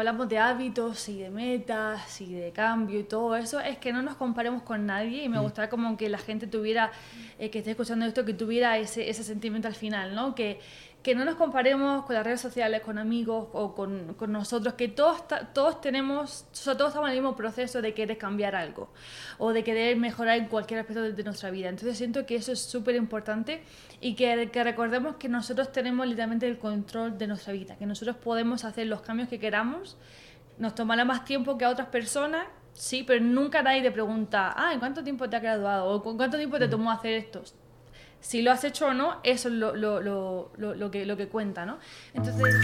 hablamos de hábitos y de metas y de cambio y todo eso, es que no nos comparemos con nadie y me mm. gustaría como que la gente tuviera, eh, que esté escuchando esto, que tuviera ese, ese sentimiento al final, ¿no? Que, que no nos comparemos con las redes sociales, con amigos o con, con nosotros, que todos, todos tenemos, o sea, todos estamos en el mismo proceso de querer cambiar algo o de querer mejorar en cualquier aspecto de, nuestra vida. Entonces siento que eso es súper importante y que, que, recordemos que nosotros tenemos literalmente el control de nuestra vida, que nosotros podemos hacer los cambios que queramos, nos tomará más tiempo que a otras personas, sí, pero nunca nadie te pregunta, ah, ¿en cuánto tiempo te has graduado? ¿O cuánto tiempo te tomó hacer esto? Si lo has hecho o no, eso es lo, lo, lo, lo que, lo que cuenta, ¿no? Entonces...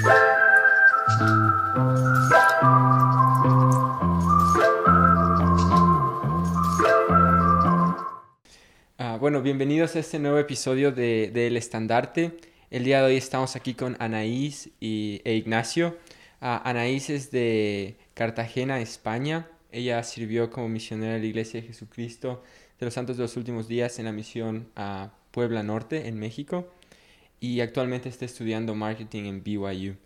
Ah, bueno, bienvenidos a este nuevo episodio de, de, El Estandarte. El día de hoy estamos aquí con Anaís y, e Ignacio. Uh, Anaís es de Cartagena, España. Ella sirvió como misionera de la Iglesia de Jesucristo de los Santos de los Últimos Días en la misión a Puebla Norte, en México, y actualmente está estudiando marketing en BYU.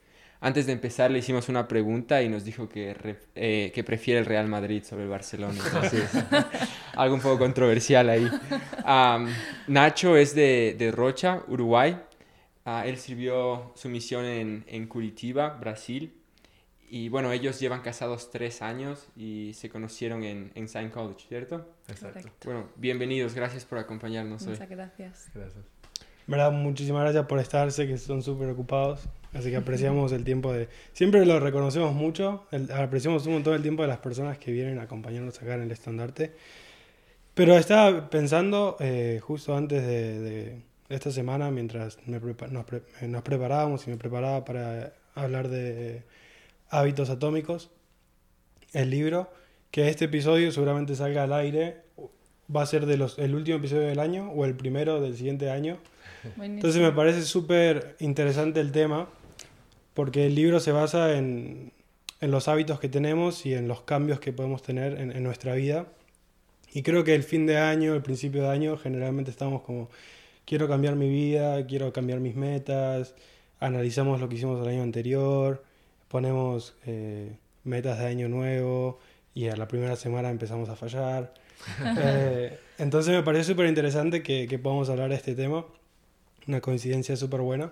Antes de empezar le hicimos una pregunta y nos dijo que, eh, que prefiere el Real Madrid sobre el Barcelona. algo un poco controversial ahí. Nacho es de, de Rocha, Uruguay. Ah, él sirvió su misión en, en Curitiba, Brasil. Y bueno, ellos llevan casados tres años y se conocieron en, en Sign College, ¿cierto? Exacto. Bueno, bienvenidos, gracias por acompañarnos Muchas gracias. Gracias. ¿Verdad? Muchísimas gracias por estar, sé que son súper ocupados, así que apreciamos el tiempo de... Siempre lo reconocemos mucho, apreciamos un montón el tiempo de las personas que vienen a acompañarnos acá en el estandarte. Pero estaba pensando, eh, justo antes de, esta semana, mientras nos, nos preparábamos y me preparaba para hablar de Hábitos Atómicos, el libro, que este episodio seguramente salga al aire, va a ser de los, el último episodio del año o el primero del siguiente año. Entonces me parece súper interesante el tema, porque el libro se basa en, en, los hábitos que tenemos y en los cambios que podemos tener en, en nuestra vida. Y creo que el fin de año, el principio de año, generalmente estamos como, quiero cambiar mi vida, quiero cambiar mis metas, analizamos lo que hicimos el año anterior, ponemos eh, metas de año nuevo y a la primera semana empezamos a fallar. Eh, entonces me parece súper interesante que, que, podamos hablar de este tema. Una coincidencia súper buena.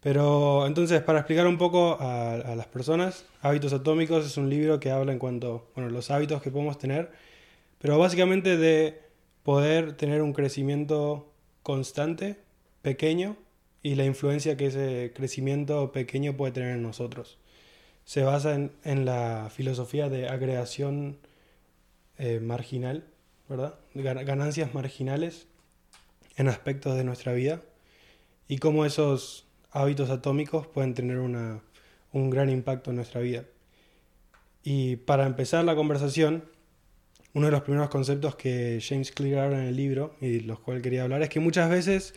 Pero entonces, para explicar un poco a, a, las personas, Hábitos Atómicos es un libro que habla en cuanto, bueno, los hábitos que podemos tener, pero básicamente de poder tener un crecimiento constante, pequeño, y la influencia que ese crecimiento pequeño puede tener en nosotros se basa en, en la filosofía de agregación eh, marginal, ¿verdad? Ganancias marginales en aspectos de nuestra vida y cómo esos hábitos atómicos pueden tener una, un gran impacto en nuestra vida. Y para empezar la conversación, uno de los primeros conceptos que James Clear habla en el libro y los cuales quería hablar es que muchas veces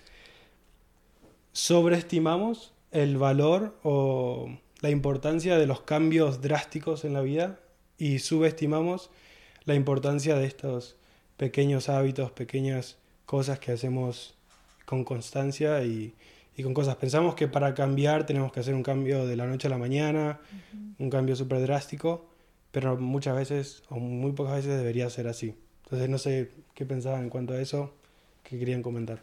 sobreestimamos el valor o la importancia de los cambios drásticos en la vida y subestimamos la importancia de estos pequeños hábitos, pequeñas cosas que hacemos con constancia y, con cosas. Pensamos que para cambiar tenemos que hacer un cambio de la noche a la mañana, un cambio súper drástico, pero muchas veces o muy pocas veces debería ser así. Entonces no sé qué pensaban en cuanto a eso, qué querían comentar.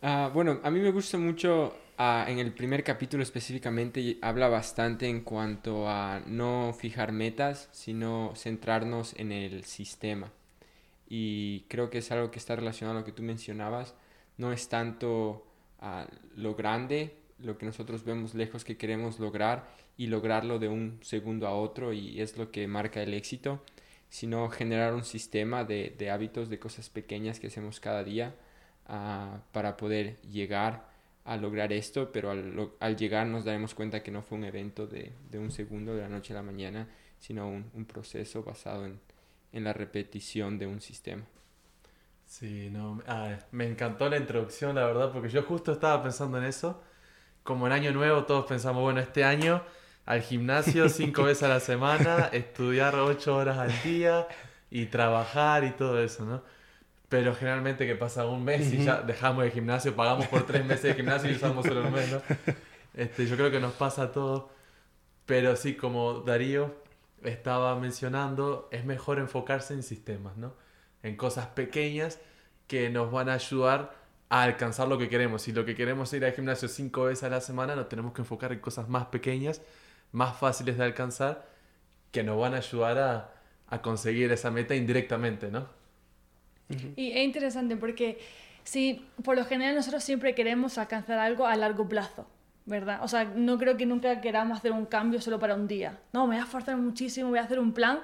Ah, bueno, a mí me gusta mucho En el primer capítulo específicamente habla bastante en cuanto a no fijar metas, sino centrarnos en el sistema. Y creo que es algo que está relacionado a lo que tú mencionabas. No es tanto ah, lo grande, lo que nosotros vemos lejos que queremos lograr y lograrlo de un segundo a otro y es lo que marca el éxito, sino generar un sistema de, de hábitos, de cosas pequeñas que hacemos cada día ah, para poder llegar a lograr esto, pero al, al, llegar nos daremos cuenta que no fue un evento de, de un segundo, de la noche a la mañana, sino un, un proceso basado en, en, la repetición de un sistema. Sí, no, ah, me encantó la introducción, la verdad, porque yo justo estaba pensando en eso. Como en Año Nuevo todos pensamos, bueno, este año al gimnasio cinco veces a la semana, estudiar ocho horas al día y trabajar y todo eso, ¿no? Pero generalmente que pasa un mes y ya dejamos el gimnasio, pagamos por tres meses de gimnasio y usamos solo un mes, ¿no? Este, yo creo que nos pasa a todos. Pero sí, como Darío estaba mencionando, es mejor enfocarse en sistemas, ¿no? En cosas pequeñas que nos van a ayudar a alcanzar lo que queremos. Si lo que queremos es ir al gimnasio cinco veces a la semana, nos tenemos que enfocar en cosas más pequeñas, más fáciles de alcanzar, que nos van a ayudar a, a conseguir esa meta indirectamente, ¿no? Y es interesante porque sí, por lo general nosotros siempre queremos alcanzar algo a largo plazo, ¿verdad? O sea, no creo que nunca queramos hacer un cambio solo para un día. No, me voy a esforzar muchísimo, voy a hacer un plan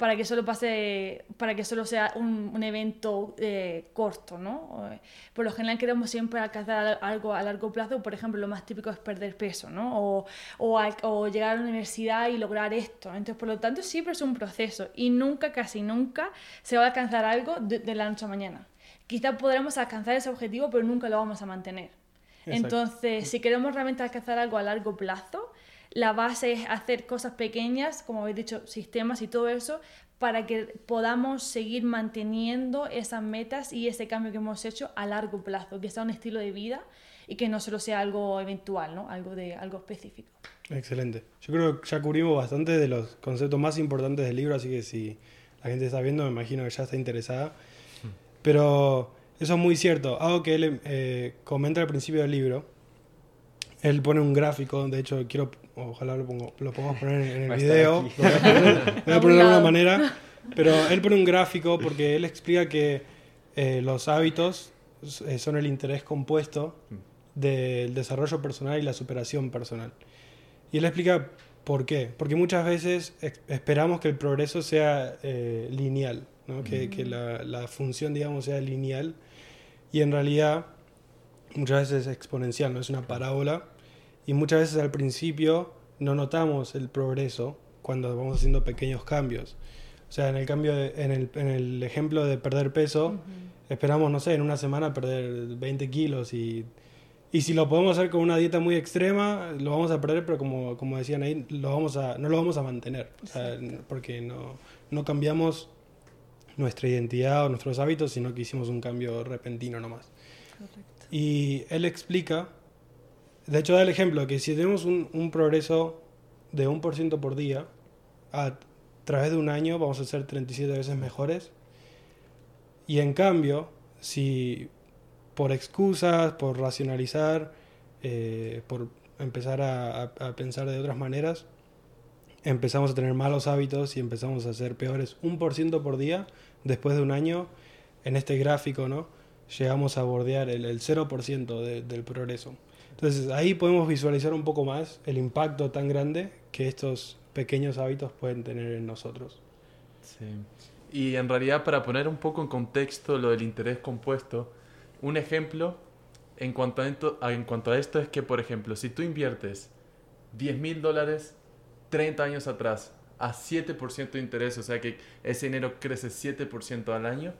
para que solo pase, para que solo sea un, un evento eh, corto, ¿no? Por lo general queremos siempre alcanzar algo a largo plazo, por ejemplo, lo más típico es perder peso, ¿no? O, o, al- o llegar a la universidad y lograr esto. Entonces, por lo tanto, siempre es un proceso y nunca, casi nunca, se va a alcanzar algo de, de la noche a mañana. Quizá podremos alcanzar ese objetivo, pero nunca lo vamos a mantener. Exacto. Entonces, si queremos realmente alcanzar algo a largo plazo, la base es hacer cosas pequeñas, como habéis dicho, sistemas y todo eso, para que podamos seguir manteniendo esas metas y ese cambio que hemos hecho a largo plazo, que sea un estilo de vida y que no solo sea algo eventual, ¿no? algo, de, algo específico. Excelente. Yo creo que ya cubrimos bastante de los conceptos más importantes del libro, así que si la gente está viendo, me imagino que ya está interesada. Pero eso es muy cierto. Algo que él eh, comenta al principio del libro, él pone un gráfico, de hecho quiero, ojalá lo, pongo, lo podamos poner en el Va video, lo voy a poner, voy a poner de alguna manera, pero él pone un gráfico porque él explica que eh, los hábitos eh, son el interés compuesto del desarrollo personal y la superación personal. Y él explica por qué. Porque muchas veces esperamos que el progreso sea eh, lineal, ¿no? que, que la, la función, digamos, sea lineal. Y en realidad, muchas veces es exponencial, no es una parábola. Y muchas veces al principio no notamos el progreso cuando vamos haciendo pequeños cambios. O sea, en el, cambio de- en, el, en el ejemplo de perder peso, esperamos, no sé, en una semana perder 20 kilos y, y si lo podemos hacer con una dieta muy extrema, lo vamos a perder, pero como, como decían ahí, lo vamos a, no lo vamos a mantener, o sea, porque no, no cambiamos nuestra identidad o nuestros hábitos, sino que hicimos un cambio repentino nomás. Y él explica, de hecho da el ejemplo, que si tenemos un, progreso de 1% por día, a través de un año vamos a ser 37 veces mejores. Y en cambio, si por excusas, por racionalizar, eh, por empezar a, pensar de otras maneras, empezamos a tener malos hábitos y empezamos a ser peores un por ciento por día, después de un año, en este gráfico, ¿no? Llegamos a bordear el, el 0% de- del progreso. Entonces ahí podemos visualizar un poco más el impacto tan grande que estos pequeños hábitos pueden tener en nosotros. Sí. Y en realidad, para poner un poco en contexto lo del interés compuesto, un ejemplo en cuanto a esto, es que, por ejemplo, si tú inviertes 10 mil dólares 30 años atrás a 7% de interés, o sea que ese dinero crece 7% al año,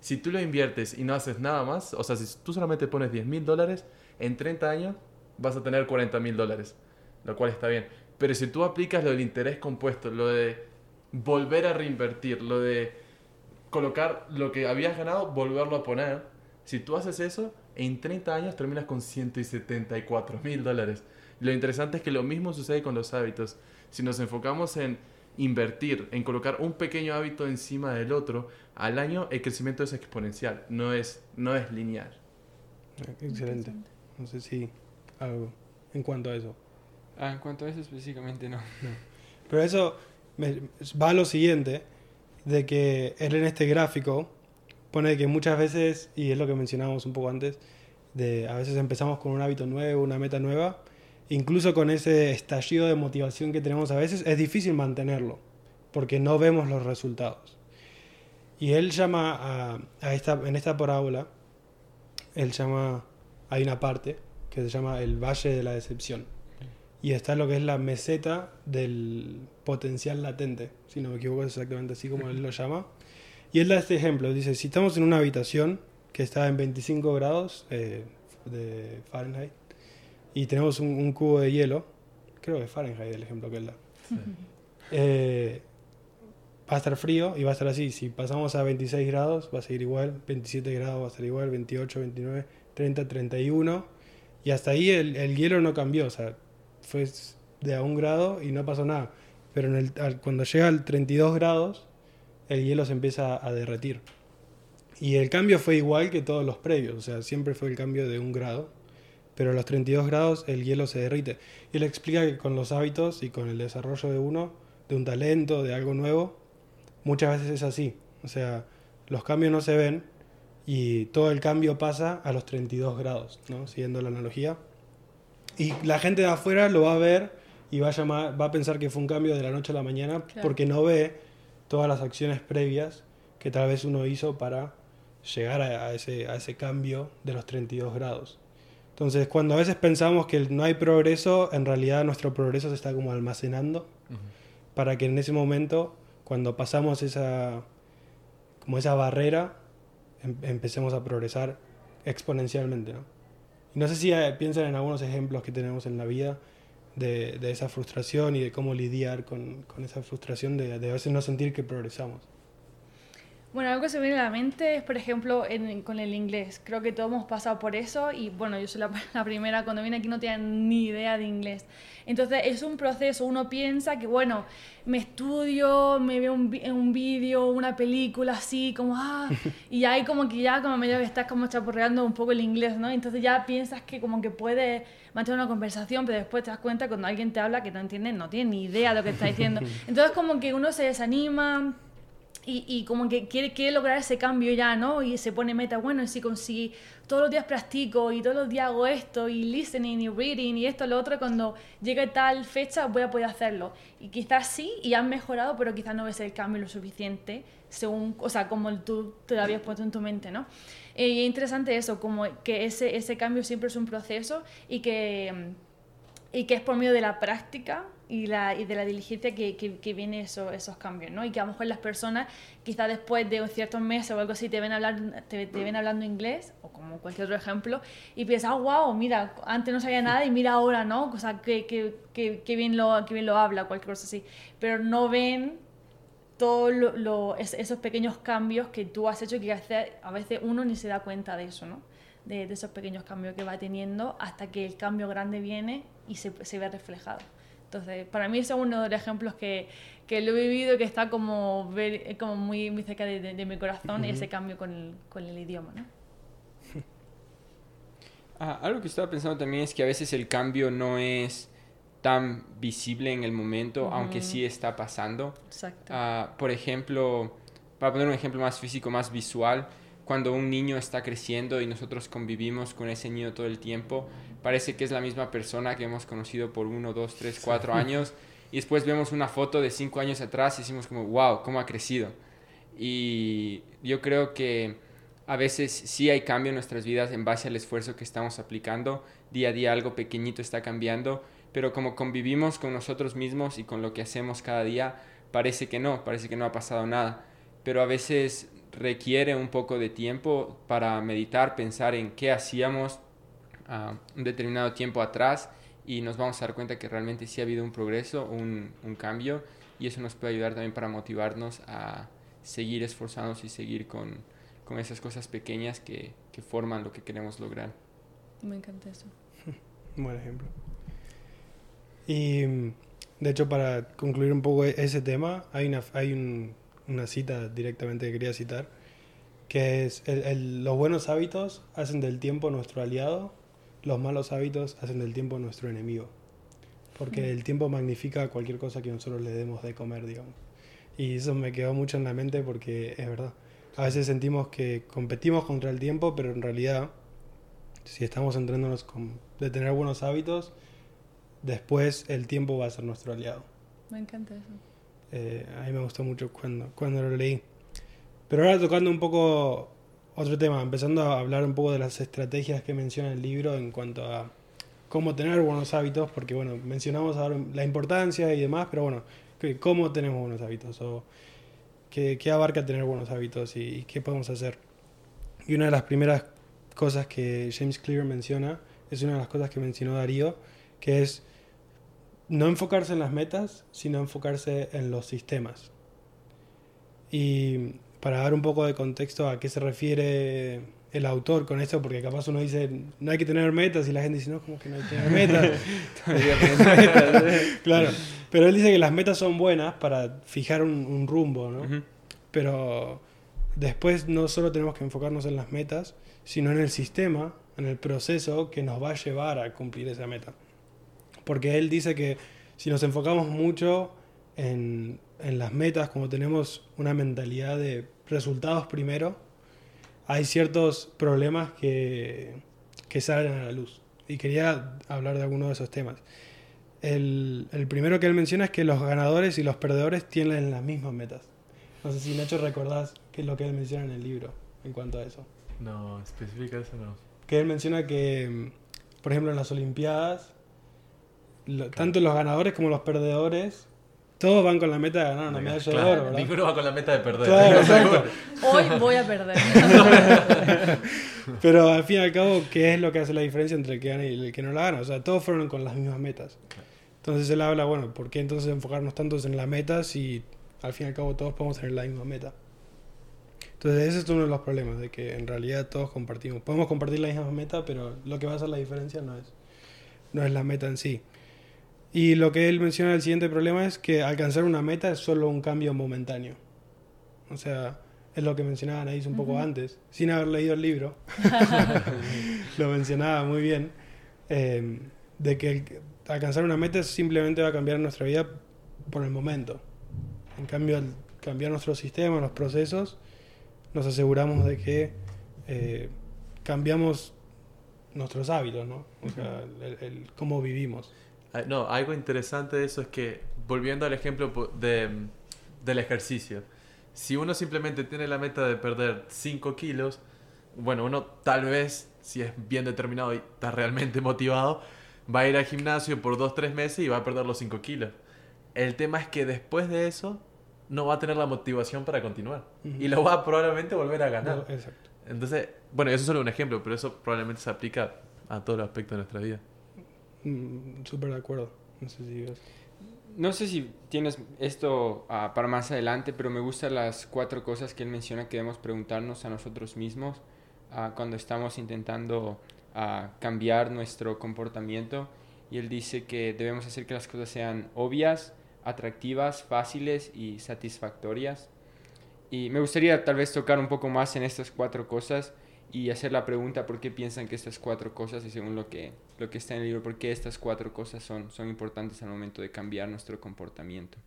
si tú lo inviertes y no haces nada más, o sea, si tú solamente pones 10 mil dólares, en 30 años vas a tener 40 mil dólares, lo cual está bien. Pero si tú aplicas lo del interés compuesto, lo de volver a reinvertir, lo de colocar lo que habías ganado, volverlo a poner, si tú haces eso, en 30 años terminas con 174 mil dólares. Lo interesante es que lo mismo sucede con los hábitos. Si nos enfocamos en invertir, en colocar un pequeño hábito encima del otro, al año el crecimiento es exponencial, no es, no es lineal. Excelente. No sé si algo en cuanto a eso. Ah, en cuanto a eso específicamente no. Pero eso me- va a lo siguiente, de que él en este gráfico pone que muchas veces, y es lo que mencionábamos un poco antes, de a veces empezamos con un hábito nuevo, una meta nueva, incluso con ese estallido de motivación que tenemos a veces, es difícil mantenerlo, porque no vemos los resultados. Y él llama a, a esta, en esta parábola, él llama, hay una parte que se llama el Valle de la Decepción. Y está lo que es la meseta del potencial latente, si no me equivoco es exactamente así como él lo llama. Y él da este ejemplo, dice, si estamos en una habitación que está en 25 grados eh, de Fahrenheit y tenemos un, un cubo de hielo, creo que es Fahrenheit el ejemplo que él da, eh, va a estar frío y va a estar así. Si pasamos a 26 grados va a seguir igual, 27 grados va a estar igual, 28, 29, 30, 31. Y hasta ahí el, el hielo no cambió, o sea, fue de a un grado y no pasó nada. Pero en el, al- cuando llega al 32 grados, el hielo se empieza a derretir. Y el cambio fue igual que todos los previos, o sea, siempre fue el cambio de un grado, pero a los 32 grados el hielo se derrite. Y él explica que con los hábitos y con el desarrollo de uno, de un talento, de algo nuevo, muchas veces es así. O sea, los cambios no se ven y todo el cambio pasa a los 32 grados, ¿no? Siguiendo la analogía. Y la gente de afuera lo va a ver y va a, llamar, va a pensar que fue un cambio de la noche a la mañana Claro. porque no ve todas las acciones previas que tal vez uno hizo para llegar a, a ese, a ese cambio de los 32 grados. Entonces, cuando a veces pensamos que no hay progreso, en realidad nuestro progreso se está como almacenando para que en ese momento, cuando pasamos esa, como esa barrera, em- empecemos a progresar exponencialmente. ¿no? Y no sé si eh, piensan en algunos ejemplos que tenemos en la vida de, de esa frustración y de cómo lidiar con, con esa frustración de, de a veces no sentir que progresamos. Bueno, algo que se me viene a la mente es, por ejemplo, en- con el inglés. Creo que todos hemos pasado por eso y, bueno, yo soy la, la primera, cuando vine aquí no tenía ni idea de inglés. Entonces, es un proceso. Uno piensa que, bueno, me estudio, me veo un, un vídeo, una película así, como, ah, y ahí como que ya, como medio que estás como chapurreando un poco el inglés, ¿no? Entonces ya piensas que como que puedes mantener una conversación, pero después te das cuenta cuando alguien te habla que no entiende, no tiene ni idea de lo que está diciendo. Entonces, como que uno se desanima y, y como que quiere, quiere lograr ese cambio ya, ¿no? Y se pone meta, bueno, y si, todos los días practico y todos los días hago esto y listening y reading y esto, lo otro, cuando llegue tal fecha voy a poder hacerlo. Y quizás sí, y han mejorado, pero quizás no ves el cambio lo suficiente, según, o sea, como tú te lo habías puesto en tu mente, ¿no? Eh, y es interesante eso, como que ese, ese cambio siempre es un proceso y que... y que es por medio de la práctica y, la, y de la diligencia que, que, que vienen eso, esos cambios, ¿no? Y que a lo mejor las personas, quizás después de ciertos meses o algo así, te ven, hablar, te, te ven hablando inglés, o como cualquier otro ejemplo, y piensas, ah, wow, mira, antes no sabía nada y mira ahora, ¿no? O sea, que, que, que, bien, lo, que bien lo habla, cualquier cosa así. Pero no ven todos lo, lo- es- esos pequeños cambios que tú has hecho que a veces uno ni se da cuenta de eso, ¿no? De, de esos pequeños cambios que va teniendo hasta que el cambio grande viene y se, se ve reflejado. Entonces, para mí ese es uno de los ejemplos que, que lo he vivido, que está como, ver- como muy, muy cerca de, de- de mi corazón, ese cambio con el, con el idioma, ¿no? Ah, algo que estaba pensando también es que a veces el cambio no es tan visible en el momento, aunque sí está pasando. Exacto. Ah, por ejemplo, para poner un ejemplo más físico, más visual, cuando un niño está creciendo y nosotros convivimos con ese niño todo el tiempo, parece que es la misma persona que hemos conocido por uno, dos, tres, cuatro años, y después vemos una foto de cinco años atrás y decimos como, wow, cómo ha crecido. Y yo creo que a veces sí hay cambio en nuestras vidas en base al esfuerzo que estamos aplicando. Día a día algo pequeñito está cambiando, pero como convivimos con nosotros mismos y con lo que hacemos cada día, parece que no, parece que no ha pasado nada. Pero a veces requiere un poco de tiempo para meditar, pensar en qué hacíamos ah, un determinado tiempo atrás y nos vamos a dar cuenta que realmente sí ha habido un progreso, un, un cambio y eso nos puede ayudar también para motivarnos a seguir esforzándonos y seguir con, con esas cosas pequeñas que, que forman lo que queremos lograr. Me encanta eso. Un buen ejemplo. Y de hecho, para concluir un poco e- ese tema, hay una, hay un- una cita directamente que quería citar, que es, el- el- los buenos hábitos hacen del tiempo nuestro aliado, los malos hábitos hacen del tiempo nuestro enemigo. Porque el tiempo magnifica cualquier cosa que nosotros le demos de comer, digamos. Y eso me quedó mucho en la mente porque es verdad. A veces sentimos que competimos contra el tiempo, pero en realidad, si estamos entrenándonos con, de tener buenos hábitos, después el tiempo va a ser nuestro aliado. Me encanta eso. Eh, a mí me gustó mucho cuando, cuando lo leí. Pero ahora tocando un poco otro tema, empezando a hablar un poco de las estrategias que menciona el libro en cuanto a cómo tener buenos hábitos, porque bueno, mencionamos ahora la importancia y demás, pero bueno, ¿cómo tenemos buenos hábitos? O qué, qué abarca tener buenos hábitos y, y qué podemos hacer? Y una de las primeras cosas que James Clear menciona es una de las cosas que mencionó Darío, que es no enfocarse en las metas, sino enfocarse en los sistemas. Y para dar un poco de contexto a qué se refiere el autor con esto, porque capaz uno dice, no hay que tener metas, y la gente dice, no, como que no hay que tener metas. claro, pero él dice que las metas son buenas para fijar un, un rumbo, ¿no? Pero después no solo tenemos que enfocarnos en las metas, sino en el sistema, en el proceso que nos va a llevar a cumplir esa meta. Porque él dice que si nos enfocamos mucho en, en las metas, como tenemos una mentalidad de resultados primero, hay ciertos problemas que, que salen a la luz. Y quería hablar de alguno de esos temas. El, el primero que él menciona es que los ganadores y los perdedores tienen las mismas metas. No sé si Nacho recordás qué es lo que él menciona en el libro en cuanto a eso. No, especifica eso no. Que él menciona que, mm, por ejemplo, en las Olimpiadas, lo- tanto los ganadores como los perdedores, todos van con la meta de ganar una medalla de Claro, oro, ¿verdad? Ninguno va con la meta de perder. Claro, exacto. Hoy voy a perder. Pero al fin y al cabo, ¿qué es lo que hace la diferencia entre el que gana y el que no la gana? O sea, todos fueron con las mismas metas. Entonces él habla, bueno, ¿por qué entonces enfocarnos tantos en la meta si al fin y al cabo todos podemos tener la misma meta? Entonces ese es uno de los problemas, de que en realidad todos compartimos. Podemos compartir la misma meta, pero lo que va a hacer la diferencia no es, no es la meta en sí. Y lo que él menciona el siguiente problema es que alcanzar una meta es solo un cambio momentáneo. O sea, es lo que mencionaba Anaís un poco antes, sin haber leído el libro. lo mencionaba muy bien. eh, de que el- alcanzar una meta simplemente va a cambiar nuestra vida por el momento. En cambio, al cambiar nuestro sistema, los procesos, nos aseguramos de que eh, cambiamos nuestros hábitos, ¿no? O sea, el, el cómo vivimos. Ah, No, algo interesante de eso es que, volviendo al ejemplo de, del ejercicio, si uno simplemente tiene la meta de perder 5 kilos, bueno, uno tal vez, si es bien determinado y está realmente motivado, va a ir al gimnasio por 2-3 meses y va a perder los 5 kilos. El tema es que después de eso, no va a tener la motivación para continuar. Y lo va a probablemente volver a ganar. No, exacto. Entonces, bueno, eso es solo un ejemplo, pero eso probablemente se aplica a todos los aspectos de nuestra vida. Mm, Súper de acuerdo. No sé si. No sé si tienes esto ah, para más adelante, pero me gustan las cuatro cosas que él menciona que debemos preguntarnos a nosotros mismos ah, cuando estamos intentando ah, cambiar nuestro comportamiento. Y él dice que debemos hacer que las cosas sean obvias, atractivas, fáciles y satisfactorias. Y me gustaría tal vez tocar un poco más en estas cuatro cosas y hacer la pregunta por qué piensan que estas cuatro cosas, y según lo que, lo que está en el libro, por qué estas cuatro cosas son, son importantes al momento de cambiar nuestro comportamiento.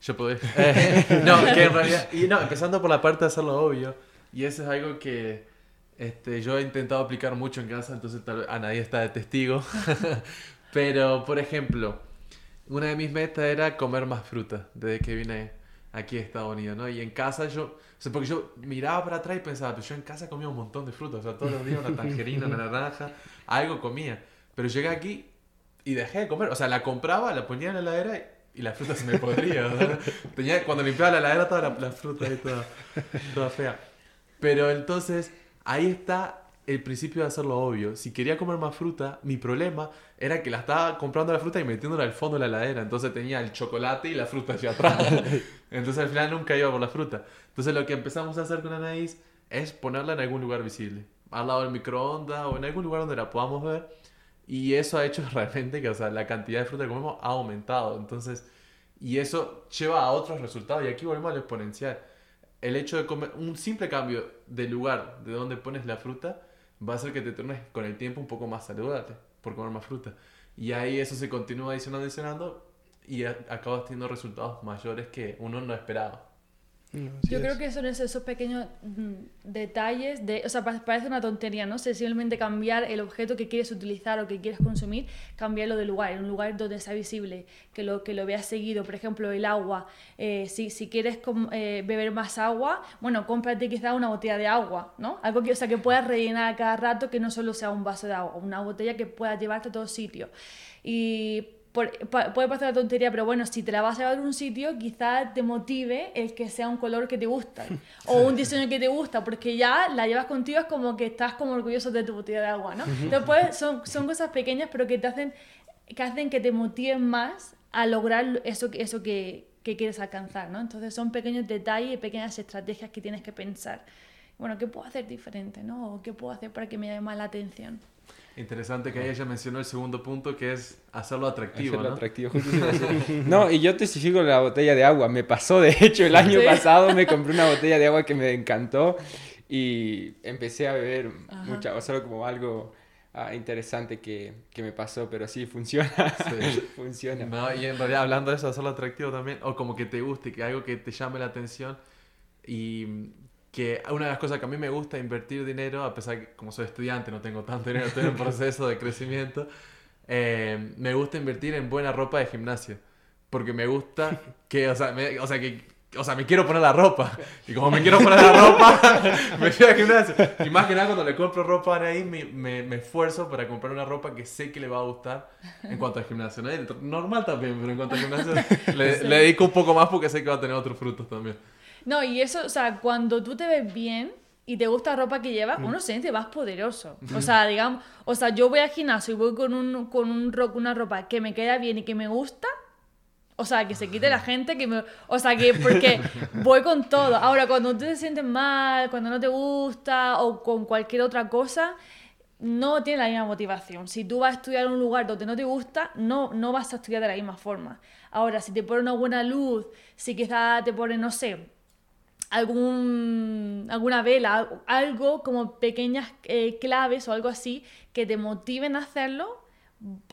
Yo puedo. Eh, no, que en realidad. Y no, empezando por la parte de hacerlo obvio. Y eso es algo que este, yo he intentado aplicar mucho en casa, entonces tal vez a nadie está de testigo. Pero, por ejemplo, una de mis metas era comer más fruta desde que vine aquí a Estados Unidos, ¿no? Y en casa yo. O sea, porque yo miraba para atrás y pensaba, pero yo en casa comía un montón de fruta, o sea, todos los días una tangerina, una naranja, algo comía. Pero llegué aquí y dejé de comer. O sea, la compraba, la ponía en la heladera y, la fruta se me podría. tenía, cuando limpiaba la heladera, toda la, la fruta ahí toda, toda fea. Pero entonces, ahí está el principio de hacerlo obvio. Si quería comer más fruta, mi problema era que la estaba comprando la fruta y metiéndola al fondo de la heladera. Entonces tenía el chocolate y la fruta hacia atrás. Entonces al final nunca iba por la fruta. Entonces lo que empezamos a hacer con Anaís es ponerla en algún lugar visible. Al lado del microondas o en algún lugar donde la podamos ver. Y eso ha hecho realmente que o sea, la cantidad de fruta que comemos ha aumentado. Entonces, y eso lleva a otros resultados. Y aquí volvemos al exponencial. El hecho de comer un simple cambio de lugar de donde pones la fruta va a hacer que te tornes con el tiempo un poco más saludable por comer más fruta. Y ahí eso se continúa adicionando, adicionando y acabas teniendo resultados mayores que uno no esperaba. No, Yo es. creo que son esos, esos pequeños mm, detalles de, o sea, pa- parece una tontería, ¿no? sé, simplemente cambiar el objeto que quieres utilizar o que quieres consumir, cambiarlo de lugar, en un lugar donde sea visible, que lo, que lo veas seguido, por ejemplo, el agua. Eh, si, si quieres eh, beber más agua, bueno, cómprate quizá una botella de agua, ¿no? Algo que, o sea, que puedas rellenar a cada rato, que no solo sea un vaso de agua, una botella que puedas llevarte a todos sitios. Y por- puede parecer una tontería, pero bueno, si te la vas a llevar a un sitio, quizás te motive el que sea un color que te gusta o un diseño que te gusta, porque ya la llevas contigo, es como que estás como orgulloso de tu botella de agua, ¿no? Pues, son, son cosas pequeñas, pero que te hacen que, hacen que te motiven más a lograr eso, que- eso que, que quieres alcanzar, ¿no? Entonces son pequeños detalles y pequeñas estrategias que tienes que pensar. Bueno, ¿qué puedo hacer diferente, ¿no? O ¿Qué puedo hacer para que me llame más la atención? Interesante que ella mencionó el segundo punto que es hacerlo atractivo, Hacerlo ¿no? atractivo. No, y yo testifico la botella de agua. Me pasó, de hecho, el año Sí. pasado me compré una botella de agua que me encantó y empecé a beber Ajá. mucha, o sea, como algo ah, interesante que, que me pasó, pero sí, funciona. Sí. funciona. No, y en realidad hablando de eso, hacerlo atractivo también, o como que te guste, que algo que te llame la atención y que una de las cosas que a mí me gusta invertir dinero, a pesar que como soy estudiante no tengo tanto dinero, estoy en proceso de crecimiento, eh, me gusta invertir en buena ropa de gimnasio, porque me gusta que, o sea, me, o sea, que... O sea, me quiero poner la ropa. Y como me quiero poner la ropa, me fui al gimnasio. Y más que nada, cuando le compro ropa a Anaí, me, me, me esfuerzo para comprar una ropa que sé que le va a gustar en cuanto al gimnasio. ¿no? Normal también, pero en cuanto al gimnasio, le, le dedico un poco más porque sé que va a tener otros frutos también. No, y eso, o sea, cuando tú te ves bien y te gusta la ropa que llevas, uno se siente más poderoso. O sea, digamos, o sea, yo voy al gimnasio y voy con, un, con un una ropa que me queda bien y que me gusta. O sea, que se quite la gente, que me... O sea, que porque voy con todo. Ahora, cuando tú te sientes mal, cuando no te gusta o con cualquier otra cosa, no tiene la misma motivación. Si tú vas a estudiar en un lugar donde no te gusta, no, no vas a estudiar de la misma forma. Ahora, si te pone una buena luz, si quizá te pone, no sé, algún, alguna vela, al- algo como pequeñas eh, claves o algo así que te motiven a hacerlo,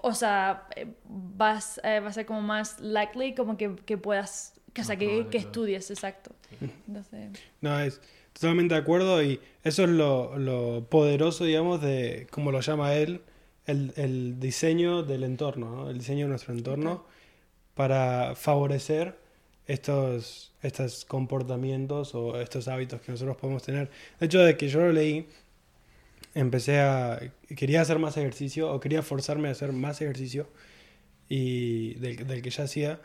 o sea, eh, vas, eh, va a ser como más likely como que, que puedas, que, o sea, que, que estudies, exacto. Entonces, No, es totalmente de acuerdo y eso es lo, lo poderoso, digamos, de, como lo llama él, el, el diseño del entorno, ¿no? el diseño de nuestro entorno para favorecer estos, estos comportamientos o estos hábitos que nosotros podemos tener. De hecho, de que yo lo leí, empecé a... Quería hacer más ejercicio o quería forzarme a hacer más ejercicio y del, del que ya hacía.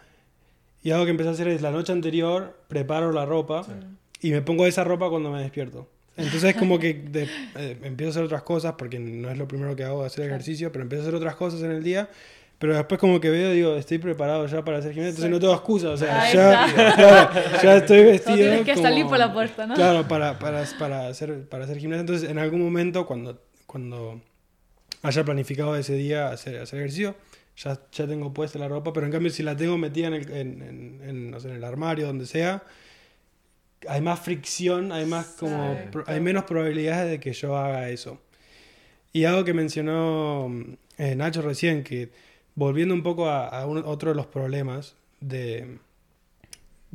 Y algo que empecé a hacer es la noche anterior preparo la ropa y me pongo esa ropa cuando me despierto. Entonces como que de- eh, empiezo a hacer otras cosas porque no es lo primero que hago hacer ejercicio, pero empiezo a hacer otras cosas en el día. Pero después como que veo, digo, estoy preparado ya para hacer gimnasio, entonces no tengo excusa, o sea, ya, claro, ya estoy vestido. tienes que como- salir por la puerta, ¿no? Claro, para, para, para, hacer, para hacer gimnasio. Entonces en algún momento cuando, cuando haya planificado ese día hacer, hacer ejercicio, ya, ya tengo puesta la ropa, pero en cambio si la tengo metida en el, en, en- en, no sé, en el armario, donde sea, hay más fricción, hay más como pro- hay menos probabilidades de que yo haga eso. Y algo que mencionó eh, Nacho recién, que volviendo un poco a, otro de los problemas de,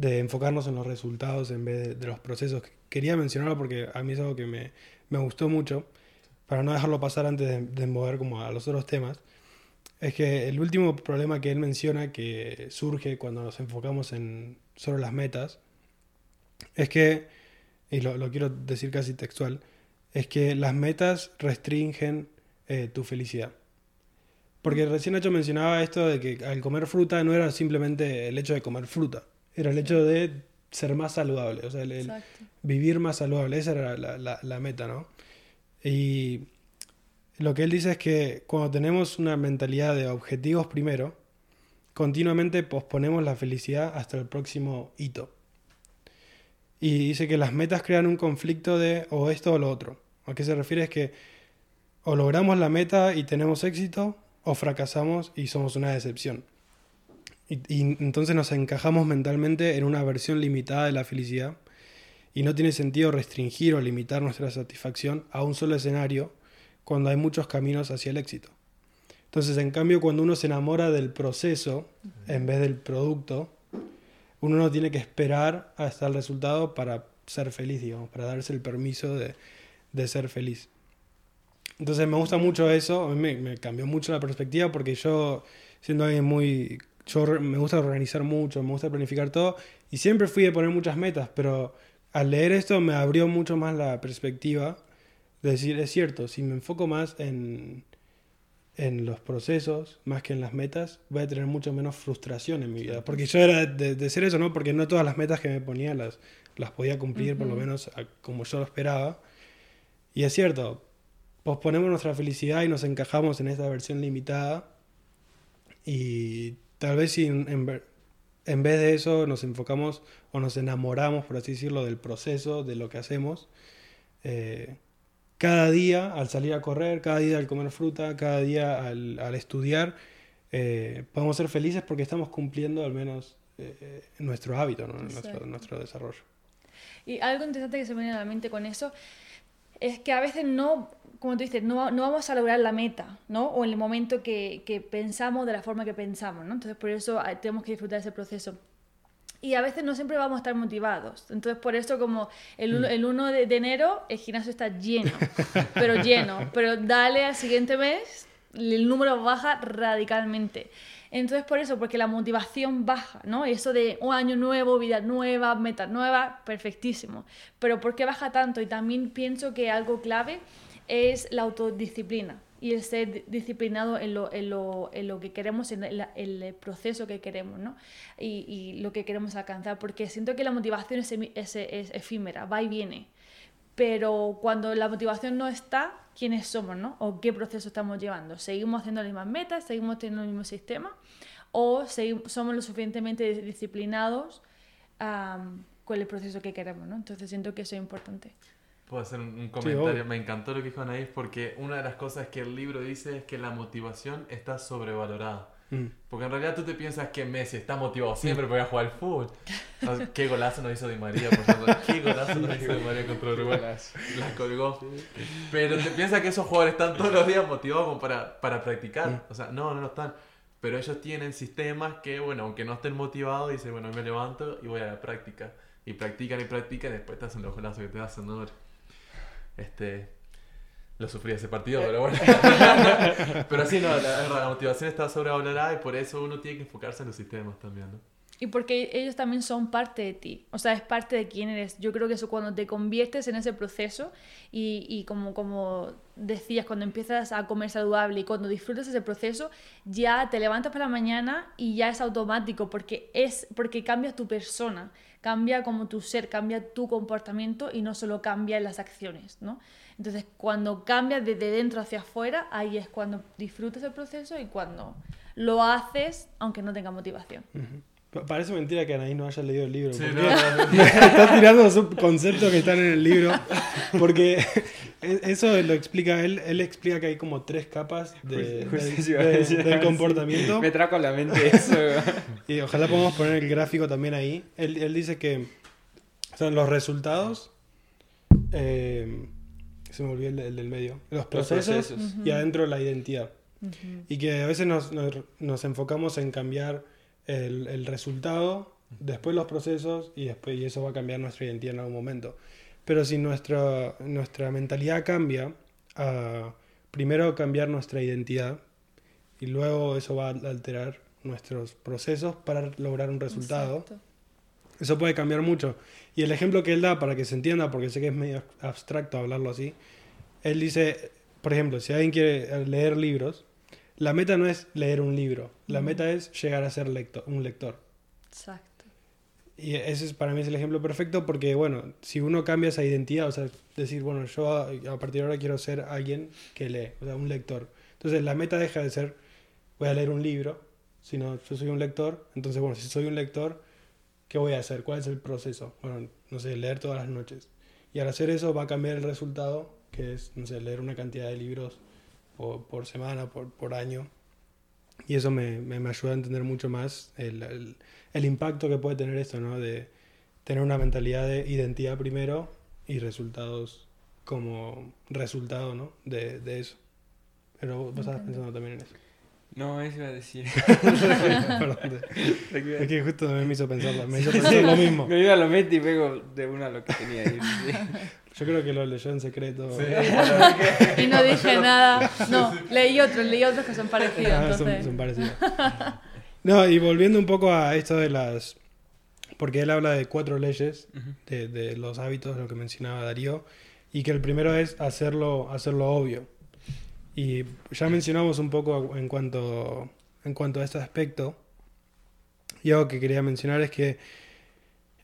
enfocarnos en los resultados en vez de, los procesos, quería mencionarlo porque a mí es algo que me, gustó mucho, para no dejarlo pasar antes de, mover como a los otros temas, es que el último problema que él menciona que surge cuando nos enfocamos en solo las metas, es que, y lo, lo quiero decir casi textual, es que las metas restringen eh, tu felicidad. Porque recién Nacho mencionaba esto de que al comer fruta no era simplemente el hecho de comer fruta, era el hecho de ser más saludable, o sea, el- vivir más saludable, esa era la, la- la meta, ¿no? Y lo que él dice es que cuando tenemos una mentalidad de objetivos primero, continuamente posponemos la felicidad hasta el próximo hito. Y dice que las metas crean un conflicto de o esto o lo otro. ¿A qué se refiere? Es que o logramos la meta y tenemos éxito, o fracasamos y somos una decepción. Y, entonces nos encajamos mentalmente en una versión limitada de la felicidad y no tiene sentido restringir o limitar nuestra satisfacción a un solo escenario cuando hay muchos caminos hacia el éxito. Entonces, en cambio, cuando uno se enamora del proceso en vez del producto, uno no tiene que esperar hasta el resultado para ser feliz, digamos, para darse el permiso de, de ser feliz. Entonces me gusta mucho eso, a mí me, me cambió mucho la perspectiva porque yo, siendo alguien muy... Yo me gusta organizar mucho, me gusta planificar todo y siempre fui de poner muchas metas, pero al leer esto me abrió mucho más la perspectiva de decir, es cierto, si me enfoco más en, en los procesos más que en las metas, voy a tener mucho menos frustración en mi vida. Porque yo era de, de ser eso, ¿no? Porque no todas las metas que me ponía las, las podía cumplir, por lo menos a- como yo lo esperaba. Y es cierto, posponemos nuestra felicidad y nos encajamos en esta versión limitada. Y tal vez si en- en vez de eso nos enfocamos o nos enamoramos, por así decirlo, del proceso, de lo que hacemos. Eh, cada día al salir a correr, cada día al comer fruta, cada día al, al estudiar, eh, podemos ser felices porque estamos cumpliendo al menos eh, nuestro hábito, ¿no? nuestro, nuestro desarrollo. Y algo interesante que se me viene a la mente con eso es que a veces no, como tú dices, no, no vamos a lograr la meta, ¿no? O en el momento que, que pensamos de la forma que pensamos, ¿no? Entonces por eso eh, tenemos que disfrutar ese proceso. Y a veces no siempre vamos a estar motivados. Entonces, por eso, como el 1 el uno de, de enero, el gimnasio está lleno, pero lleno. Pero dale al siguiente mes, el número baja radicalmente. Entonces, por eso, porque la motivación baja, ¿no? Eso de un año nuevo, vida nueva, meta nueva, perfectísimo. Pero ¿por qué baja tanto? Y también pienso que algo clave es la autodisciplina y el ser di- disciplinado en lo, en lo, en lo que queremos, en el, el proceso que queremos, ¿no? Y, y lo que queremos alcanzar, porque siento que la motivación es, es, es efímera, va y viene. Pero cuando la motivación no está, ¿quiénes somos, no? ¿O qué proceso estamos llevando? ¿Seguimos haciendo las mismas metas? ¿Seguimos teniendo el mismo sistema? ¿O segui- somos lo suficientemente disciplinados am, con el proceso que queremos, ¿no? Entonces siento que eso es importante. Puedo hacer un, un Sí, comentario. obvio. Me encantó lo que dijo Anaís porque una de las cosas que el libro dice es que la motivación está sobrevalorada. Mm. Porque en realidad tú te piensas que Messi está motivado siempre para ir a jugar al fútbol. Sea, Qué golazo nos hizo Di María, por ejemplo. Qué golazo nos hizo Di María contra Uruguay. La colgó. Pero te piensas que esos jugadores están todos los días motivados como para, para practicar. O sea, no, no lo están. Pero ellos tienen sistemas que, bueno, aunque no estén motivados, dicen, bueno, me levanto y voy a la práctica. Y practican y practican y después te hacen los golazos que te hacen, ¿no? Este... Lo sufrí ese partido, pero bueno. pero sí, no, la, motivación está sobrevalorada y por eso uno tiene que enfocarse en los sistemas también, ¿no? Y porque ellos también son parte de ti, o sea, es parte de quién eres. Yo creo que eso cuando te conviertes en ese proceso y, y como, como decías, cuando empiezas a comer saludable y cuando disfrutas ese proceso, ya te levantas por la mañana y ya es automático porque, es, porque cambias tu persona, cambia como tu ser, cambia tu comportamiento y no solo cambia las acciones, ¿no? Entonces, cuando cambias desde dentro hacia afuera, ahí es cuando disfrutas el proceso y cuando lo haces aunque no tenga motivación. Pa- Parece mentira que Anaí no haya leído el libro. Sí, porque no, está tirando los conceptos que están en el libro. Porque eso lo explica él. Él explica que hay como tres capas de, de- decir. del comportamiento. Me trajo a la mente eso. Y ojalá podamos poner el gráfico también ahí. Él, él dice que son los resultados. eh, se me olvidó el, el del medio. Los procesos, procesos. y adentro la identidad. Y que a veces nos, nos, nos enfocamos en cambiar el, el resultado, después los procesos y, después, y eso va a cambiar nuestra identidad en algún momento. Pero si nuestra, nuestra mentalidad cambia, a primero cambiar nuestra identidad y luego eso va a alterar nuestros procesos para lograr un resultado. Exacto. Eso puede cambiar mucho. Y el ejemplo que él da, para que se entienda, porque sé que es medio abstracto hablarlo así, él dice, por ejemplo, si alguien quiere leer libros, la meta no es leer un libro, la meta es llegar a ser lector, un lector. Exacto. Y ese es, para mí es el ejemplo perfecto porque, bueno, si uno cambia esa identidad, o sea, decir, bueno, yo a, a partir de ahora quiero ser alguien que lee, o sea, un lector. Entonces la meta deja de ser, voy a leer un libro, sino yo soy un lector. Entonces, bueno, si soy un lector, ¿qué voy a hacer? ¿Cuál es el proceso? Bueno, no sé, leer todas las noches. Y al hacer eso va a cambiar el resultado, que es, no sé, leer una cantidad de libros por, por semana, por, por año. Y eso me, me, me ayuda a entender mucho más el, el, el impacto que puede tener esto, ¿no? De tener una mentalidad de identidad primero y resultados como resultado, ¿no? De, de eso. Pero vos estabas pensando también en eso. No, eso iba a decir. Perdón, es que justo me hizo pensarlo, me hizo pensar lo mismo. Me iba a lo mente y pego de una lo que tenía ahí. Yo creo que lo leyó en secreto. Sí, Y no dije nada. No, leí otros, leí otros que son parecidos. Ah, son, Entonces, son parecidos. No, y volviendo un poco a esto de las... Porque él habla de cuatro leyes de, de los hábitos, lo que mencionaba Darío, y que el primero es hacerlo, hacerlo obvio. Y ya mencionamos un poco en cuanto, en cuanto a este aspecto. Y algo que quería mencionar es que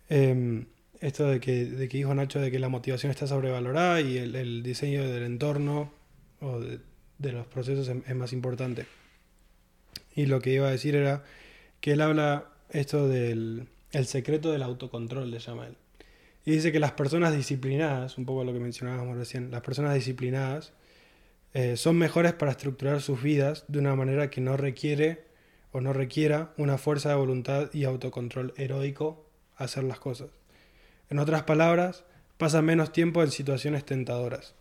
em, esto de que, de que dijo Nacho de que la motivación está sobrevalorada y el, diseño del entorno o de, de los procesos es, es más importante. Y lo que iba a decir era que él habla esto del el secreto del autocontrol, le llama él. Y dice que las personas disciplinadas, un poco lo que mencionábamos recién, las personas disciplinadas eh, son mejores para estructurar sus vidas de una manera que no requiere o no requiera una fuerza de voluntad y autocontrol heroico hacer las cosas. En otras palabras, pasan menos tiempo en situaciones tentadoras.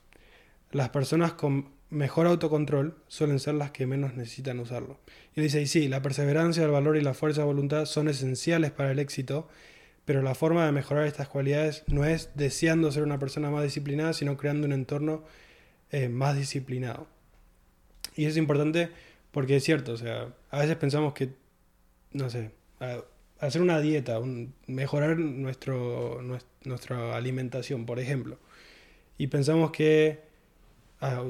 Las personas con mejor autocontrol suelen ser las que menos necesitan usarlo. Y dice, y sí, la perseverancia, el valor y la fuerza de voluntad son esenciales para el éxito, pero la forma de mejorar estas cualidades no es deseando ser una persona más disciplinada, sino creando un entorno eh, más disciplinado. Y es importante porque es cierto, o sea, a veces pensamos que, no sé, hacer una dieta, mejorar nuestro, nuestra alimentación, por ejemplo, y pensamos que ah,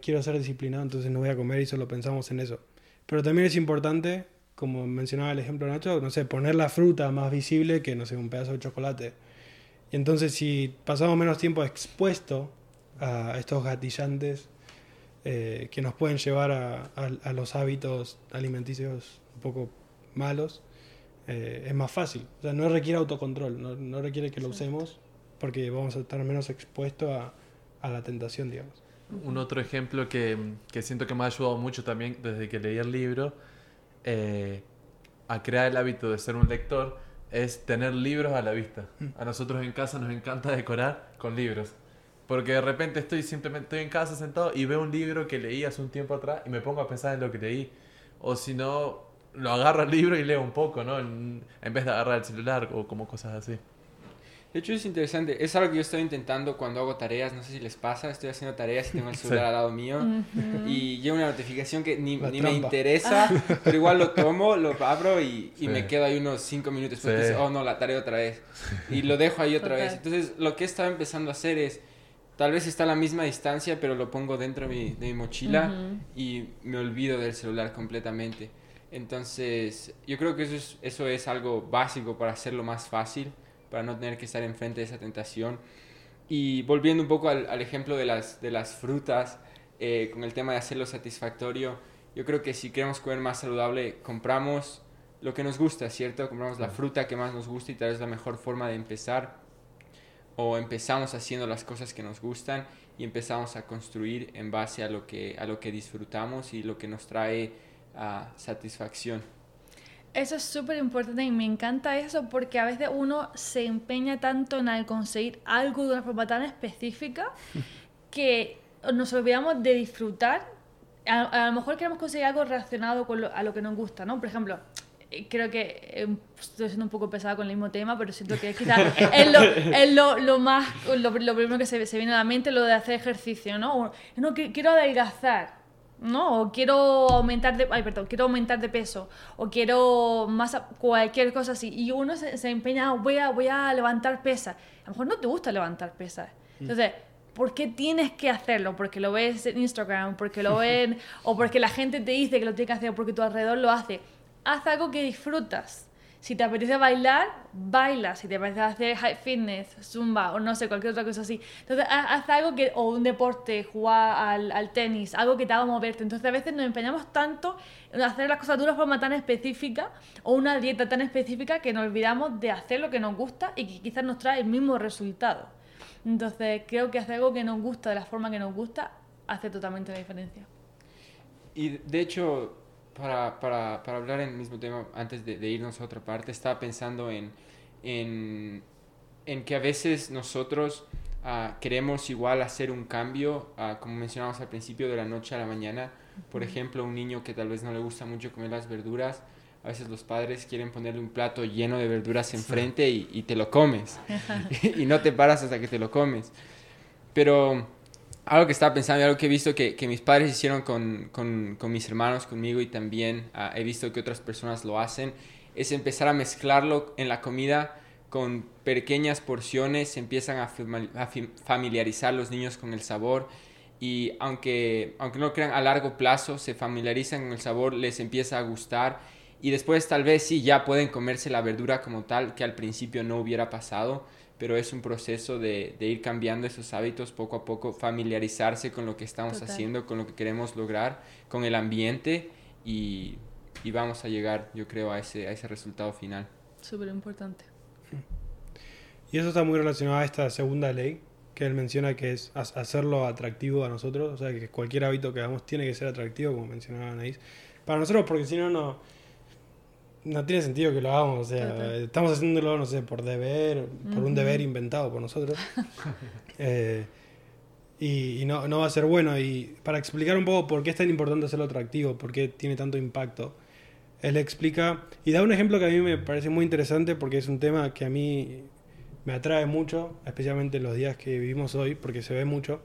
quiero ser disciplinado, entonces no voy a comer y solo pensamos en eso. Pero también es importante, como mencionaba el ejemplo de Nacho, no sé, poner la fruta más visible que, no sé, un pedazo de chocolate. Y entonces si pasamos menos tiempo expuesto a estos gatillantes eh, que nos pueden llevar a, los hábitos alimenticios un poco malos, eh, es más fácil. O sea, no requiere autocontrol, no, no requiere que lo usemos porque vamos a estar menos expuestos a, a la tentación, digamos. Un otro ejemplo que, que, siento que me ha ayudado mucho también desde que leí el libro eh, a crear el hábito de ser un lector es tener libros a la vista. Mm. A nosotros en casa nos encanta decorar con libros. Porque de repente estoy simplemente estoy en casa sentado y veo un libro que leí hace un tiempo atrás y me pongo a pensar en lo que leí. O si no, lo agarro el libro y leo un poco, ¿no? En, en vez de agarrar el celular o como cosas así. De hecho es interesante, es algo que yo estoy intentando cuando hago tareas, no sé si les pasa, estoy haciendo tareas y tengo el celular al lado mío. Y llega una notificación que ni, ni me interesa, pero igual lo tomo, lo abro y, y me quedo ahí unos 5 minutos. Después, oh no, la tarea otra vez y lo dejo ahí otra vez. Entonces lo que he estado empezando a hacer es, tal vez está a la misma distancia, pero lo pongo dentro de mi, de mi mochila y me olvido del celular completamente. Entonces yo creo que eso es, eso es algo básico para hacerlo más fácil para no tener que estar enfrente de esa tentación. Y volviendo un poco al, al ejemplo de las, de las frutas, eh, con el tema de hacerlo satisfactorio, yo creo que si queremos comer más saludable, compramos lo que nos gusta, ¿cierto? Compramos la fruta que más nos gusta y tal vez la mejor forma de empezar. O empezamos haciendo las cosas que nos gustan y empezamos a construir en base a lo que, a lo que disfrutamos y lo que nos trae uh, satisfacción. Eso es súper importante y me encanta eso porque a veces uno se empeña tanto en conseguir algo de una forma tan específica que nos olvidamos de disfrutar. A, lo mejor queremos conseguir algo relacionado con a lo que nos gusta, ¿no? Por ejemplo, creo que eh, estoy siendo un poco pesada con el mismo tema, pero siento que quizás es, lo, es lo, lo, más, lo, primero que se, se, viene a la mente, lo de hacer ejercicio, ¿no? No, quiero adelgazar ¿no? O quiero aumentar de, ay, perdón, quiero aumentar de peso, o quiero más, cualquier cosa así. Y uno se, se empeña, voy a, voy a levantar pesas. A lo mejor no te gusta levantar pesas. Mm. Entonces, ¿por qué tienes que hacerlo? Porque lo ves en Instagram, porque lo ven, o porque la gente te dice que lo tienes que hacer, porque tu alrededor lo hace. Haz algo que disfrutas. Si te apetece bailar, baila. Si te apetece hacer high fitness, zumba o no sé, cualquier otra cosa así. Entonces, haz algo que, o un deporte, jugar al, al tenis, algo que te haga moverte. Entonces, a veces nos empeñamos tanto en hacer las cosas de una forma tan específica o una dieta tan específica que nos olvidamos de hacer lo que nos gusta y que quizás nos trae el mismo resultado. Entonces, creo que hacer algo que nos gusta de la forma que nos gusta hace totalmente la diferencia. Y de hecho, para, para, para, hablar en el mismo tema, antes de, irnos a otra parte, estaba pensando en, en, en que a veces nosotros uh, queremos igual hacer un cambio, uh, como mencionamos al principio, de la noche a la mañana. Por ejemplo, un niño que tal vez no le gusta mucho comer las verduras, a veces los padres quieren ponerle un plato lleno de verduras enfrente y, y te lo comes. y no te paras hasta que te lo comes. Pero algo que estaba pensando y algo que he visto que, que mis padres hicieron con, con, con, mis hermanos, conmigo y también uh, he visto que otras personas lo hacen, es empezar a mezclarlo en la comida con pequeñas porciones, empiezan a, a familiarizar los niños con el sabor y aunque, aunque no crean a largo plazo, se familiarizan con el sabor, les empieza a gustar y después tal vez sí ya pueden comerse la verdura como tal que al principio no hubiera pasado pero es un proceso de, de, ir cambiando esos hábitos poco a poco, familiarizarse con lo que estamos haciendo, con lo que queremos lograr, con el ambiente y y vamos a llegar, yo creo, a ese, a ese resultado final. Súper importante. Y eso está muy relacionado a esta segunda ley que él menciona que es ha- hacerlo atractivo a nosotros, o sea que cualquier hábito que hagamos tiene que ser atractivo, como mencionaba Anaís. Para nosotros, porque si no, no, no tiene sentido que lo hagamos, o sea, estamos haciéndolo, no sé, por deber, por un deber inventado por nosotros. Eh, y y no, no va a ser bueno. Y para explicar un poco por qué es tan importante hacerlo atractivo, por qué tiene tanto impacto, él explica y da un ejemplo que a mí me parece muy interesante porque es un tema que a mí me atrae mucho, especialmente en los días que vivimos hoy, porque se ve mucho.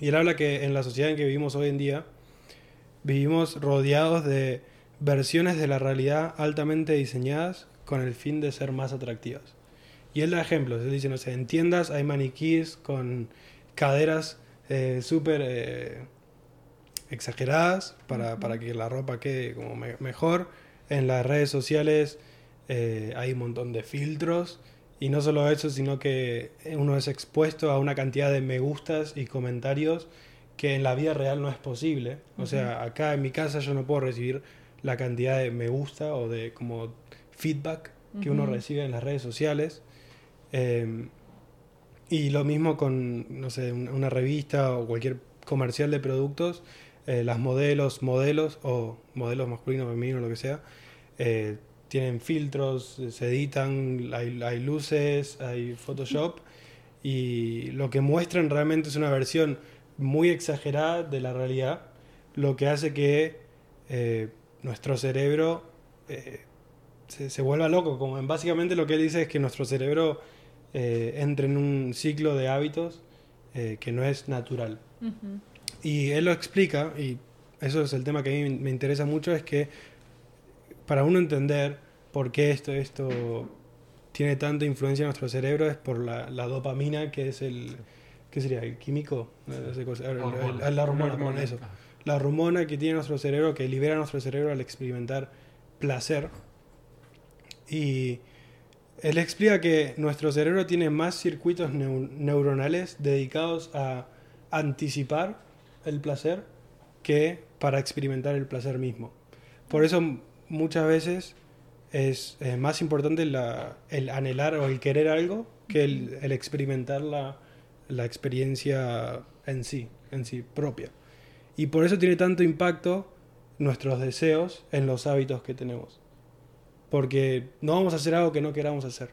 Y él habla que en la sociedad en que vivimos hoy en día, vivimos rodeados de versiones de la realidad altamente diseñadas con el fin de ser más atractivas. Y él da ejemplos, él dice, no sé, en tiendas hay maniquíes con caderas eh, súper eh, exageradas para, para que la ropa quede como me- mejor. En las redes sociales eh, hay un montón de filtros. Y no solo eso, sino que uno es expuesto a una cantidad de me gustas y comentarios que en la vida real no es posible. O sea, acá en mi casa yo no puedo recibir la cantidad de me gusta o de como feedback que uno Ujú. recibe en las redes sociales. Eh, y lo mismo con, no sé, un- una revista o cualquier comercial de productos, eh, las modelos, modelos o modelos masculinos, femeninos, lo que sea, eh, tienen filtros, se editan, hay, hay luces, hay Photoshop y lo que muestran realmente es una versión muy exagerada de la realidad, lo que hace que eh, nuestro cerebro eh, se, se vuelva loco. Como en- básicamente lo que él dice es que nuestro cerebro eh, entre en un ciclo de hábitos eh, que no es natural. Y él lo explica, y eso es el tema que a mí me interesa mucho, es que para uno entender por qué esto, esto tiene tanta influencia en nuestro cerebro es por la, la dopamina, que es el... ¿Qué sería? ¿El químico? El- el- Hormona. la hormona, Hormona. perdón, eso. La hormona que tiene nuestro cerebro, que libera nuestro cerebro al experimentar placer. Y él explica que nuestro cerebro tiene más circuitos neu- neuronales dedicados a anticipar el placer que para experimentar el placer mismo. Por eso muchas veces es más importante la- el anhelar o el querer algo que el, el experimentar la, la experiencia en sí, en sí propia. Y por eso tiene tanto impacto nuestros deseos en los hábitos que tenemos. Porque no vamos a hacer algo que no queramos hacer.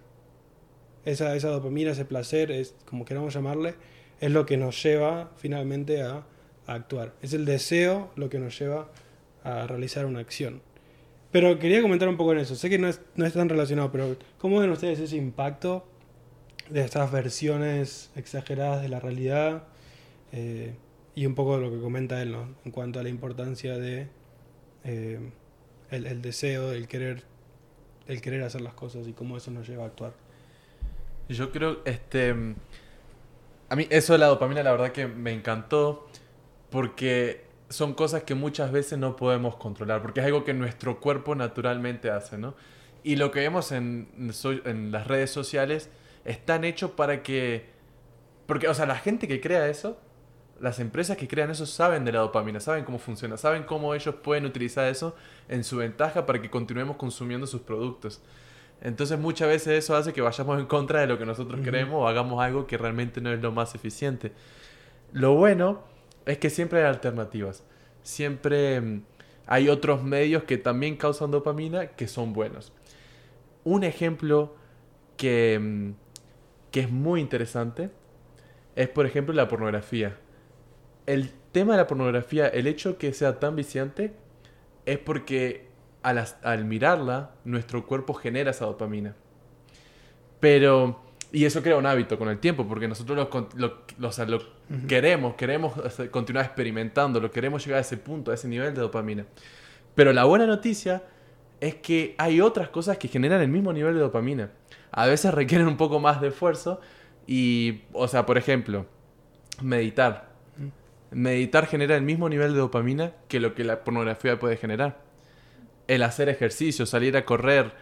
Esa, esa dopamina, ese placer, es como queramos llamarle, es lo que nos lleva finalmente a, actuar. Es el deseo lo que nos lleva a realizar una acción. Pero quería comentar un poco en eso. Sé que no es, no es tan relacionado, pero ¿cómo ven ustedes ese impacto de estas versiones exageradas de la realidad? Eh, y un poco de lo que comenta él, ¿no? En cuanto a la importancia de eh, el, el deseo, el querer, el querer hacer las cosas y cómo eso nos lleva a actuar. Yo creo, este. A mí, eso de la dopamina, la verdad que me encantó. Porque son cosas que muchas veces no podemos controlar. Porque es algo que nuestro cuerpo naturalmente hace, ¿no? Y lo que vemos en, en las redes sociales están hechos para que. Porque, o sea, la gente que crea eso, las empresas que crean eso saben de la dopamina, saben cómo funciona, saben cómo ellos pueden utilizar eso en su ventaja para que continuemos consumiendo sus productos. Entonces muchas veces eso hace que vayamos en contra de lo que nosotros queremos o hagamos algo que realmente no es lo más eficiente. Lo bueno es que siempre hay alternativas. Siempre mm, hay otros medios que también causan dopamina que son buenos. Un ejemplo que, mm, que es muy interesante es, por ejemplo, la pornografía. El tema de la pornografía, el hecho que sea tan viciante, es porque al, mirarla, nuestro cuerpo genera esa dopamina. Pero, y eso crea un hábito con el tiempo, porque nosotros lo, con- lo- lo- o sea, lo Ujú. queremos, queremos continuar experimentando, lo queremos llegar a ese punto, a ese nivel de dopamina. Pero la buena noticia es que hay otras cosas que generan el mismo nivel de dopamina. A veces requieren un poco más de esfuerzo y, o sea, por ejemplo, meditar. Meditar genera el mismo nivel de dopamina que lo que la pornografía puede generar. El hacer ejercicio, salir a correr,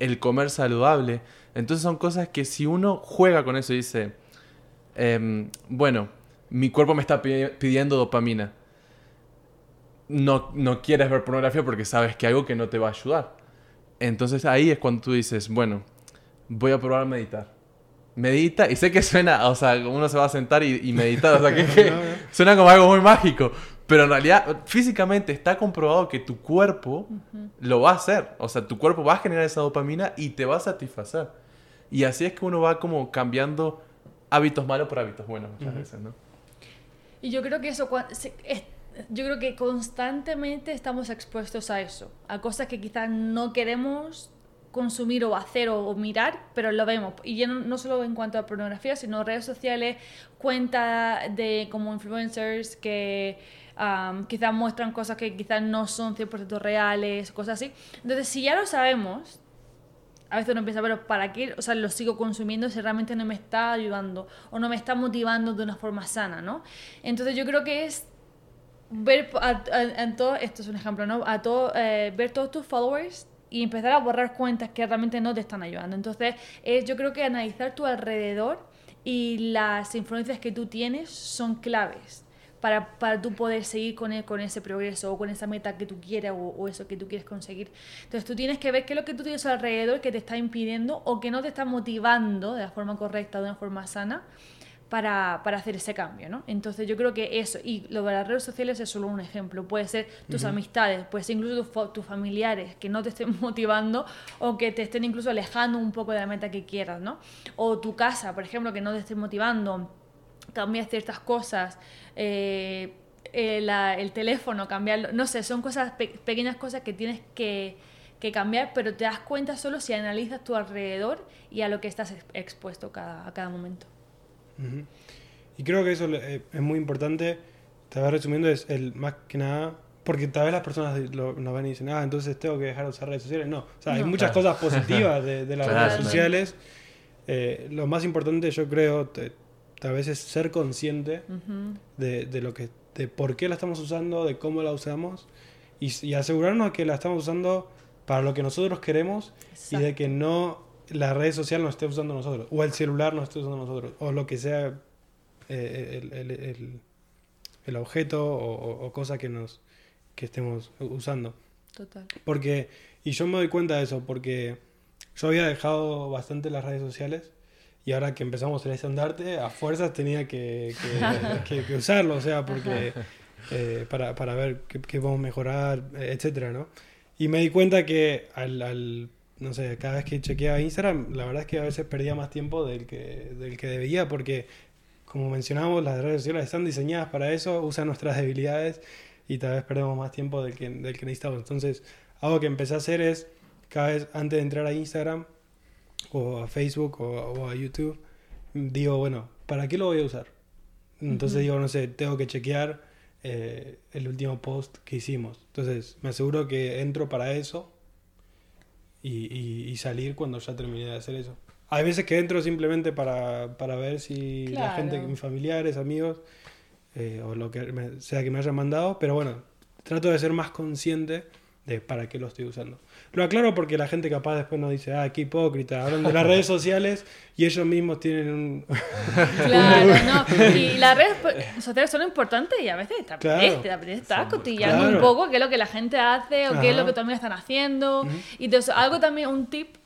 el comer saludable. Entonces son cosas que si uno juega con eso y dice, em, bueno, mi cuerpo me está pi- pidiendo dopamina. no, no quieres ver pornografía porque sabes que algo que no te va a ayudar. Entonces ahí es cuando tú dices, bueno, voy a probar a meditar. Medita, y sé que suena, o sea, uno se va a sentar y, y meditar, o sea, que, que suena como algo muy mágico, pero en realidad físicamente está comprobado que tu cuerpo lo va a hacer, o sea, tu cuerpo va a generar esa dopamina y te va a satisfacer. Y así es que uno va como cambiando hábitos malos por hábitos buenos muchas veces, ¿no? Y yo creo que eso, yo creo que constantemente estamos expuestos a eso, a cosas que quizás no queremos consumir o hacer o, mirar, pero lo vemos. Y ya no, solo en cuanto a pornografía, sino redes sociales, cuentas de como influencers que am, quizás muestran cosas que quizás no son 100% reales, cosas así. Entonces, si ya lo sabemos, a veces uno piensa, pero ¿para qué? O sea, lo sigo consumiendo si realmente no me está ayudando o no me está motivando de una forma sana, ¿no? Entonces yo creo que es ver a, a- en todo, esto es un ejemplo, ¿no? A todo, eh, ver todos tus followers y empezar a borrar cuentas que realmente no te están ayudando. Entonces, es, yo creo que analizar tu alrededor y las influencias que tú tienes son claves para, para tú poder seguir con, el- con ese progreso o con esa meta que tú quieras o, o eso que tú quieres conseguir. Entonces tú tienes que ver qué es lo que tú tienes alrededor que te está impidiendo o que no te está motivando de la forma correcta, de una forma sana, para, para hacer ese cambio, ¿no? Entonces yo creo que eso, y lo de las redes sociales es solo un ejemplo, puede ser tus amistades, puede ser incluso tus, fa- tus familiares que no te estén motivando o que te estén incluso alejando un poco de la meta que quieras, ¿no? O tu casa, por ejemplo, que no te esté motivando, cambiar ciertas cosas, eh, eh, la- el teléfono, cambiarlo, no sé, son cosas, pe- pequeñas cosas que tienes que, que cambiar, pero te das cuenta solo si analizas tu alrededor y a lo que estás ex- expuesto cada, a cada momento. Y creo que eso eh, es muy importante. Tal vez resumiendo, es el más que nada. Porque tal vez las personas lo- nos ven y dicen, ah, entonces tengo que dejar de usar redes sociales. No, o sea, hay muchas Claro. cosas positivas de, de las Claro, redes claro. sociales. Eh, lo más importante, yo creo, te- tal vez es ser consciente de, de lo que, de por qué la estamos usando, de cómo la usamos y, y asegurarnos de que la estamos usando para lo que nosotros queremos y de que no la red social nos esté usando nosotros o el celular nos esté usando nosotros o lo que sea eh, el, el- el- el objeto o, o- o cosa que nos que estemos usando. Total. porque y yo me doy cuenta de eso porque yo había dejado bastante las redes sociales y ahora que empezamos el estandarte a fuerzas tenía que, que, que- que usarlo o sea porque eh, para, para ver qué, qué podemos mejorar etcétera no y me di cuenta que al, al- no sé cada vez que chequeaba Instagram la verdad es que a veces perdía más tiempo del que del que debía porque como mencionamos las redes sociales están diseñadas para eso usan nuestras debilidades y tal vez perdemos más tiempo del que, del que necesitamos. Entonces, algo que empecé a hacer es, cada vez antes de entrar a Instagram o a Facebook o, o a YouTube, digo, bueno, ¿para qué lo voy a usar? Entonces Ujú. digo, no sé, tengo que chequear eh, el último post que hicimos. Entonces, me aseguro que entro para eso y, y- y salir cuando ya terminé de hacer eso. Hay veces que entro simplemente para, para ver si la gente, mis familiares, amigos, eh, o lo que me- sea que me hayan mandado, pero bueno, trato de ser más consciente de para qué lo estoy usando. Lo aclaro porque la gente capaz después nos dice, ah, qué hipócrita, hablan de las redes sociales y ellos mismos tienen un... Claro, no. Y las redes sociales son importantes y a veces te Claro. apetece estar cotillando Claro. un poco qué es lo que la gente hace o qué es lo que también están haciendo. Y entonces, algo también, un tip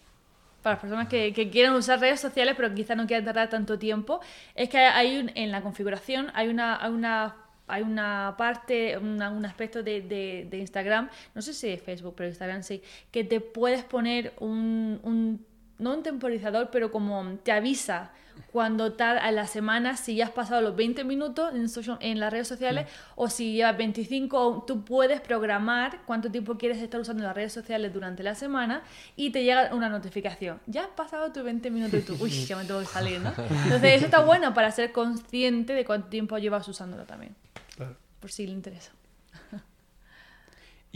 para las personas que, que quieran usar redes sociales pero quizás no quieran tardar tanto tiempo, es que hay un, en la configuración hay una, hay una, hay una parte, una- un aspecto de, de- de Instagram, no sé si de Facebook, pero Instagram sí, que te puedes poner un, un no un temporizador, pero como te avisa cuando tal a la semana si ya has pasado los 20 minutos en, social- en las redes sociales o si llevas 25, o tú puedes programar cuánto tiempo quieres estar usando las redes sociales durante la semana y te llega una notificación. Ya has pasado tus 20 minutos y tú, uy, ya me tengo que salir, ¿no? Entonces eso está bueno para ser consciente de cuánto tiempo llevas usándolo también, Claro. por si le interesa.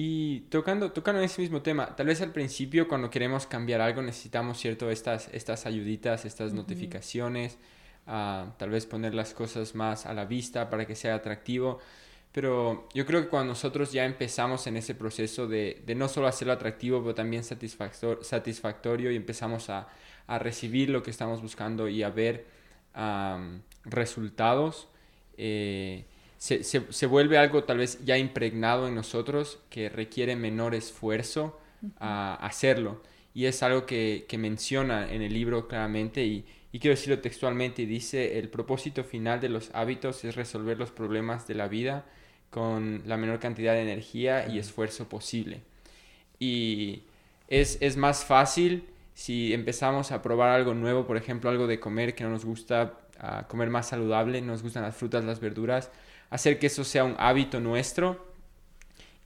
Y tocando, tocando ese mismo tema, tal vez al principio cuando queremos cambiar algo necesitamos cierto estas, estas ayuditas, estas notificaciones, tal vez poner las cosas más a la vista para que sea atractivo. Pero yo creo que cuando nosotros ya empezamos en ese proceso de, de no solo hacerlo atractivo, pero también satisfactor- satisfactorio y empezamos a, a recibir lo que estamos buscando y a ver resultados, eh, se, se, se, vuelve algo tal vez ya impregnado en nosotros que requiere menor esfuerzo a hacerlo. Y es algo que, que, menciona en el libro claramente y, y quiero decirlo textualmente, dice, el propósito final de los hábitos es resolver los problemas de la vida con la menor cantidad de energía y esfuerzo posible. Y es, es más fácil si empezamos a probar algo nuevo, por ejemplo, algo de comer que no nos gusta, comer más saludable, nos gustan las frutas, las verduras, hacer que eso sea un hábito nuestro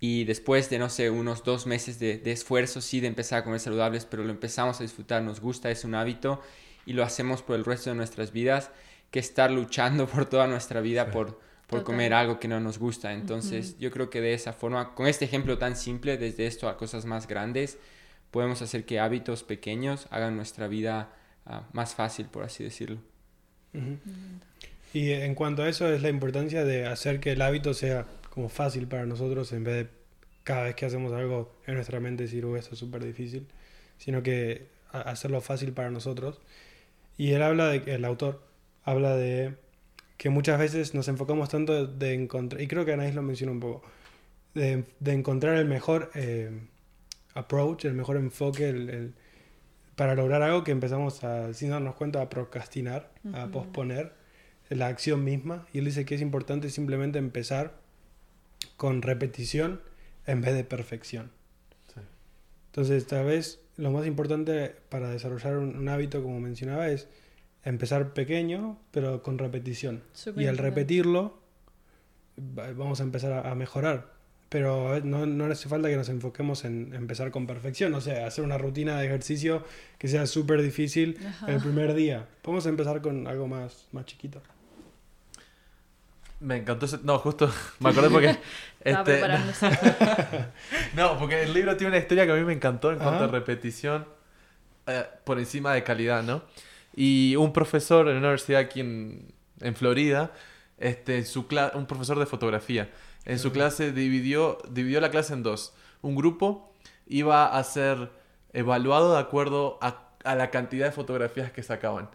y después de, no sé, unos dos meses de, de, esfuerzo, sí, de empezar a comer saludables, pero lo empezamos a disfrutar, nos gusta, es un hábito y lo hacemos por el resto de nuestras vidas, que estar luchando por toda nuestra vida sí. por, por comer algo que no nos gusta. Entonces, uh -huh. yo creo que de esa forma, con este ejemplo tan simple, desde esto a cosas más grandes, podemos hacer que hábitos pequeños hagan nuestra vida uh, más fácil, por así decirlo. Uh -huh. Y en cuanto a eso es la importancia de hacer que el hábito sea como fácil para nosotros en vez de cada vez que hacemos algo en nuestra mente decir, oh, esto es súper difícil, sino que hacerlo fácil para nosotros. Y él habla de, el autor habla de que muchas veces nos enfocamos tanto de encontrar, y creo que Anaís lo menciona un poco, de, de encontrar el mejor eh, approach, el mejor enfoque el, el, para lograr algo que empezamos a, sin darnos cuenta, a procrastinar, uh -huh. a posponer la acción misma. Y él dice que es importante simplemente empezar con repetición en vez de perfección. Sí. Entonces, tal vez lo más importante para desarrollar un, un hábito, como mencionaba, es empezar pequeño, pero con repetición. Super y al repetirlo, vamos a empezar a, a mejorar. Pero no, no, hace falta que nos enfoquemos en empezar con perfección. O sea, hacer una rutina de ejercicio que sea súper difícil Ajá. el primer día. Podemos empezar con algo más, más chiquito. Me encantó ese... No, justo me acordé porque... este... no, porque el libro tiene una historia que a mí me encantó en cuanto Ajá. a repetición eh, por encima de calidad, ¿no? Y un profesor en una universidad aquí en, en Florida, este, su un profesor de fotografía, en su clase dividió, dividió la clase en dos. Un grupo iba a ser evaluado de acuerdo a, a, la cantidad de fotografías que sacaban.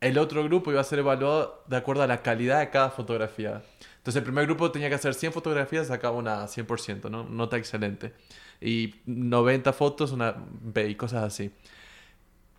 El otro grupo iba a ser evaluado de acuerdo a la calidad de cada fotografía. Entonces el primer grupo tenía que hacer 100 fotografías, sacaba una 100%, ¿no? Nota excelente. Y 90 fotos, una B y cosas así.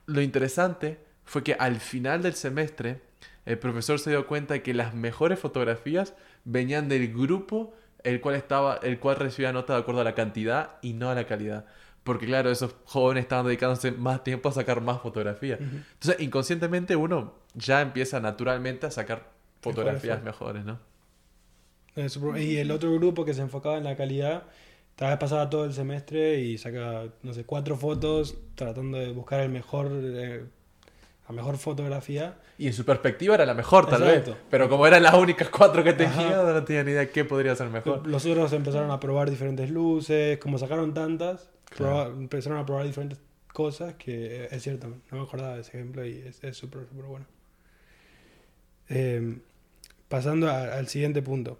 Lo interesante fue que al final del semestre el profesor se dio cuenta de que las mejores fotografías venían del grupo el cual estaba el cual recibía nota de acuerdo a la cantidad y no a la calidad. Porque claro esos jóvenes estaban dedicándose más tiempo a sacar más fotografías uh -huh. entonces inconscientemente uno ya empieza naturalmente a sacar fotografías mejores no y el otro grupo que se enfocaba en la calidad tal vez pasaba todo el semestre y saca no sé cuatro fotos tratando de buscar el mejor eh, la mejor fotografía. Y en su perspectiva era la mejor, tal Exacto. vez. Pero como eran las únicas cuatro que tenía, no tenía ni idea de qué podría ser mejor. Los otros empezaron a probar diferentes luces, como sacaron tantas, claro. empezaron a probar diferentes cosas que es cierto, no me acordaba de ese ejemplo y es súper, súper bueno. Eh, pasando a, al siguiente punto,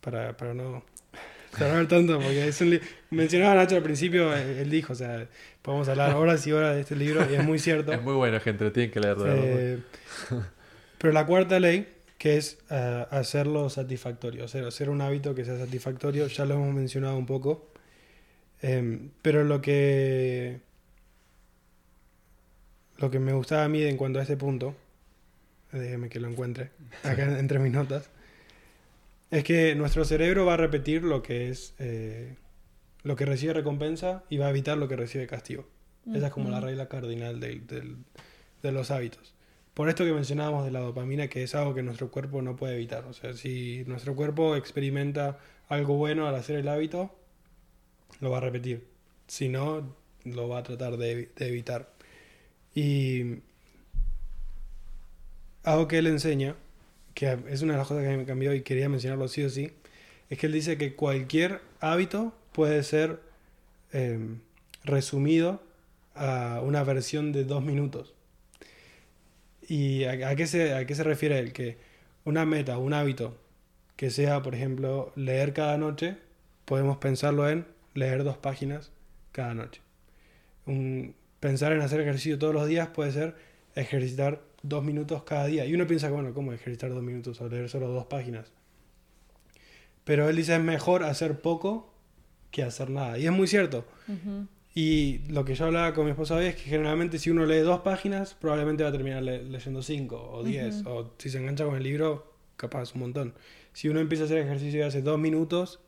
para, para no cerrar tanto, porque es un mencionaba Nacho al principio, él dijo, o sea, podemos hablar horas y horas de este libro y es muy cierto. es muy bueno, gente, lo tienen que leer. Eh, pero la cuarta ley, que es uh, hacerlo satisfactorio, o sea, hacer un hábito que sea satisfactorio, ya lo hemos mencionado un poco, eh, pero lo que lo que me gustaba a mí en cuanto a este punto, déjeme que lo encuentre acá entre mis notas, es que nuestro cerebro va a repetir lo que es eh, lo que recibe recompensa y va a evitar lo que recibe castigo. Uh -huh. Esa es como la regla cardinal de, de, de, los hábitos. Por esto que mencionábamos de la dopamina, que es algo que nuestro cuerpo no puede evitar. O sea, si nuestro cuerpo experimenta algo bueno al hacer el hábito, lo va a repetir. Si no, lo va a tratar de, de evitar. Y algo que él enseña que es una de las cosas que me cambió y quería mencionarlo sí o sí, es que él dice que cualquier hábito puede ser eh, resumido a una versión de dos minutos. ¿Y a, a, qué se, a qué se refiere él? Que una meta, un hábito que sea, por ejemplo, leer cada noche, podemos pensarlo en leer dos páginas cada noche. Un, pensar en hacer ejercicio todos los días puede ser ejercitar dos minutos cada día. Y uno piensa, bueno, ¿cómo ejercitar dos minutos o leer solo dos páginas? pero él dice es mejor hacer poco que hacer nada. Y es muy cierto. Y lo que yo hablaba con mi esposa hoy es que generalmente si uno lee dos páginas, probablemente va a terminar leyendo cinco o diez. O si se engancha con el libro, capaz un montón. Si uno empieza a hacer ejercicio y hace dos minutos,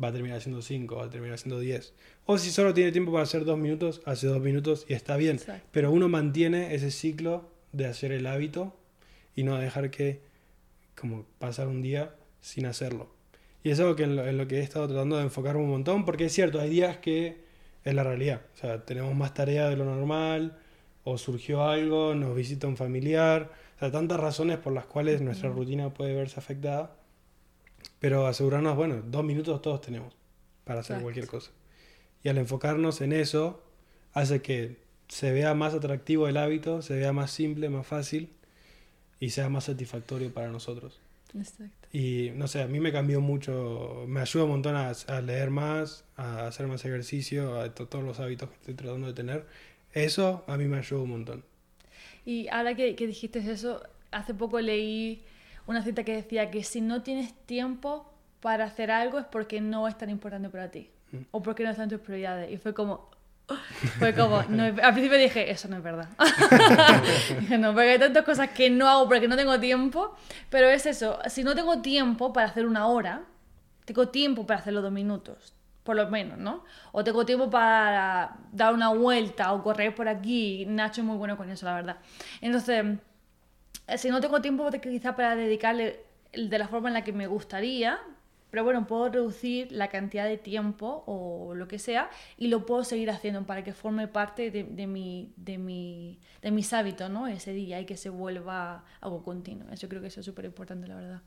va a terminar haciendo cinco, va a terminar haciendo diez. O si solo tiene tiempo para hacer dos minutos, hace dos minutos y está bien. Pero uno mantiene ese ciclo de hacer el hábito y no dejar que como pasar un día sin hacerlo. Y es algo que en lo, que he estado tratando de enfocar un montón, porque es cierto, hay días que es la realidad. O sea, tenemos más tarea de lo normal, o surgió algo, nos visita un familiar. O sea, tantas razones por las cuales nuestra rutina puede verse afectada. Pero asegurarnos, bueno, dos minutos todos tenemos para hacer cualquier cosa. Y al enfocarnos en eso, hace que se vea más atractivo el hábito, se vea más simple, más fácil y sea más satisfactorio para nosotros. Exacto. Y no sé, a mí me cambió mucho, me ayuda un montón a, leer más, a hacer más ejercicio, a todos los hábitos que estoy tratando de tener. Eso a mí me ayuda un montón. Y ahora que, que dijiste eso, hace poco leí una cita que decía que si no tienes tiempo para hacer algo es porque no es tan importante para ti mm. o porque no están tus prioridades. Y fue como, fue como, al principio dije, eso no es verdad. dije, no, porque hay tantas cosas que no hago porque no tengo tiempo, pero es eso, si no tengo tiempo para hacer una hora, tengo tiempo para hacerlo dos minutos, por lo menos, ¿no? O tengo tiempo para dar una vuelta o correr por aquí. Nacho es muy bueno con eso, la verdad. Entonces, si no tengo tiempo quizá para dedicarle de la forma en la que me gustaría, pero bueno, puedo reducir la cantidad de tiempo o lo que sea y lo puedo seguir haciendo para que forme parte de, de, mi, de, mi, de mis hábitos, ¿no? Ese día y que se vuelva algo continuo. Eso creo que eso es súper importante, la verdad.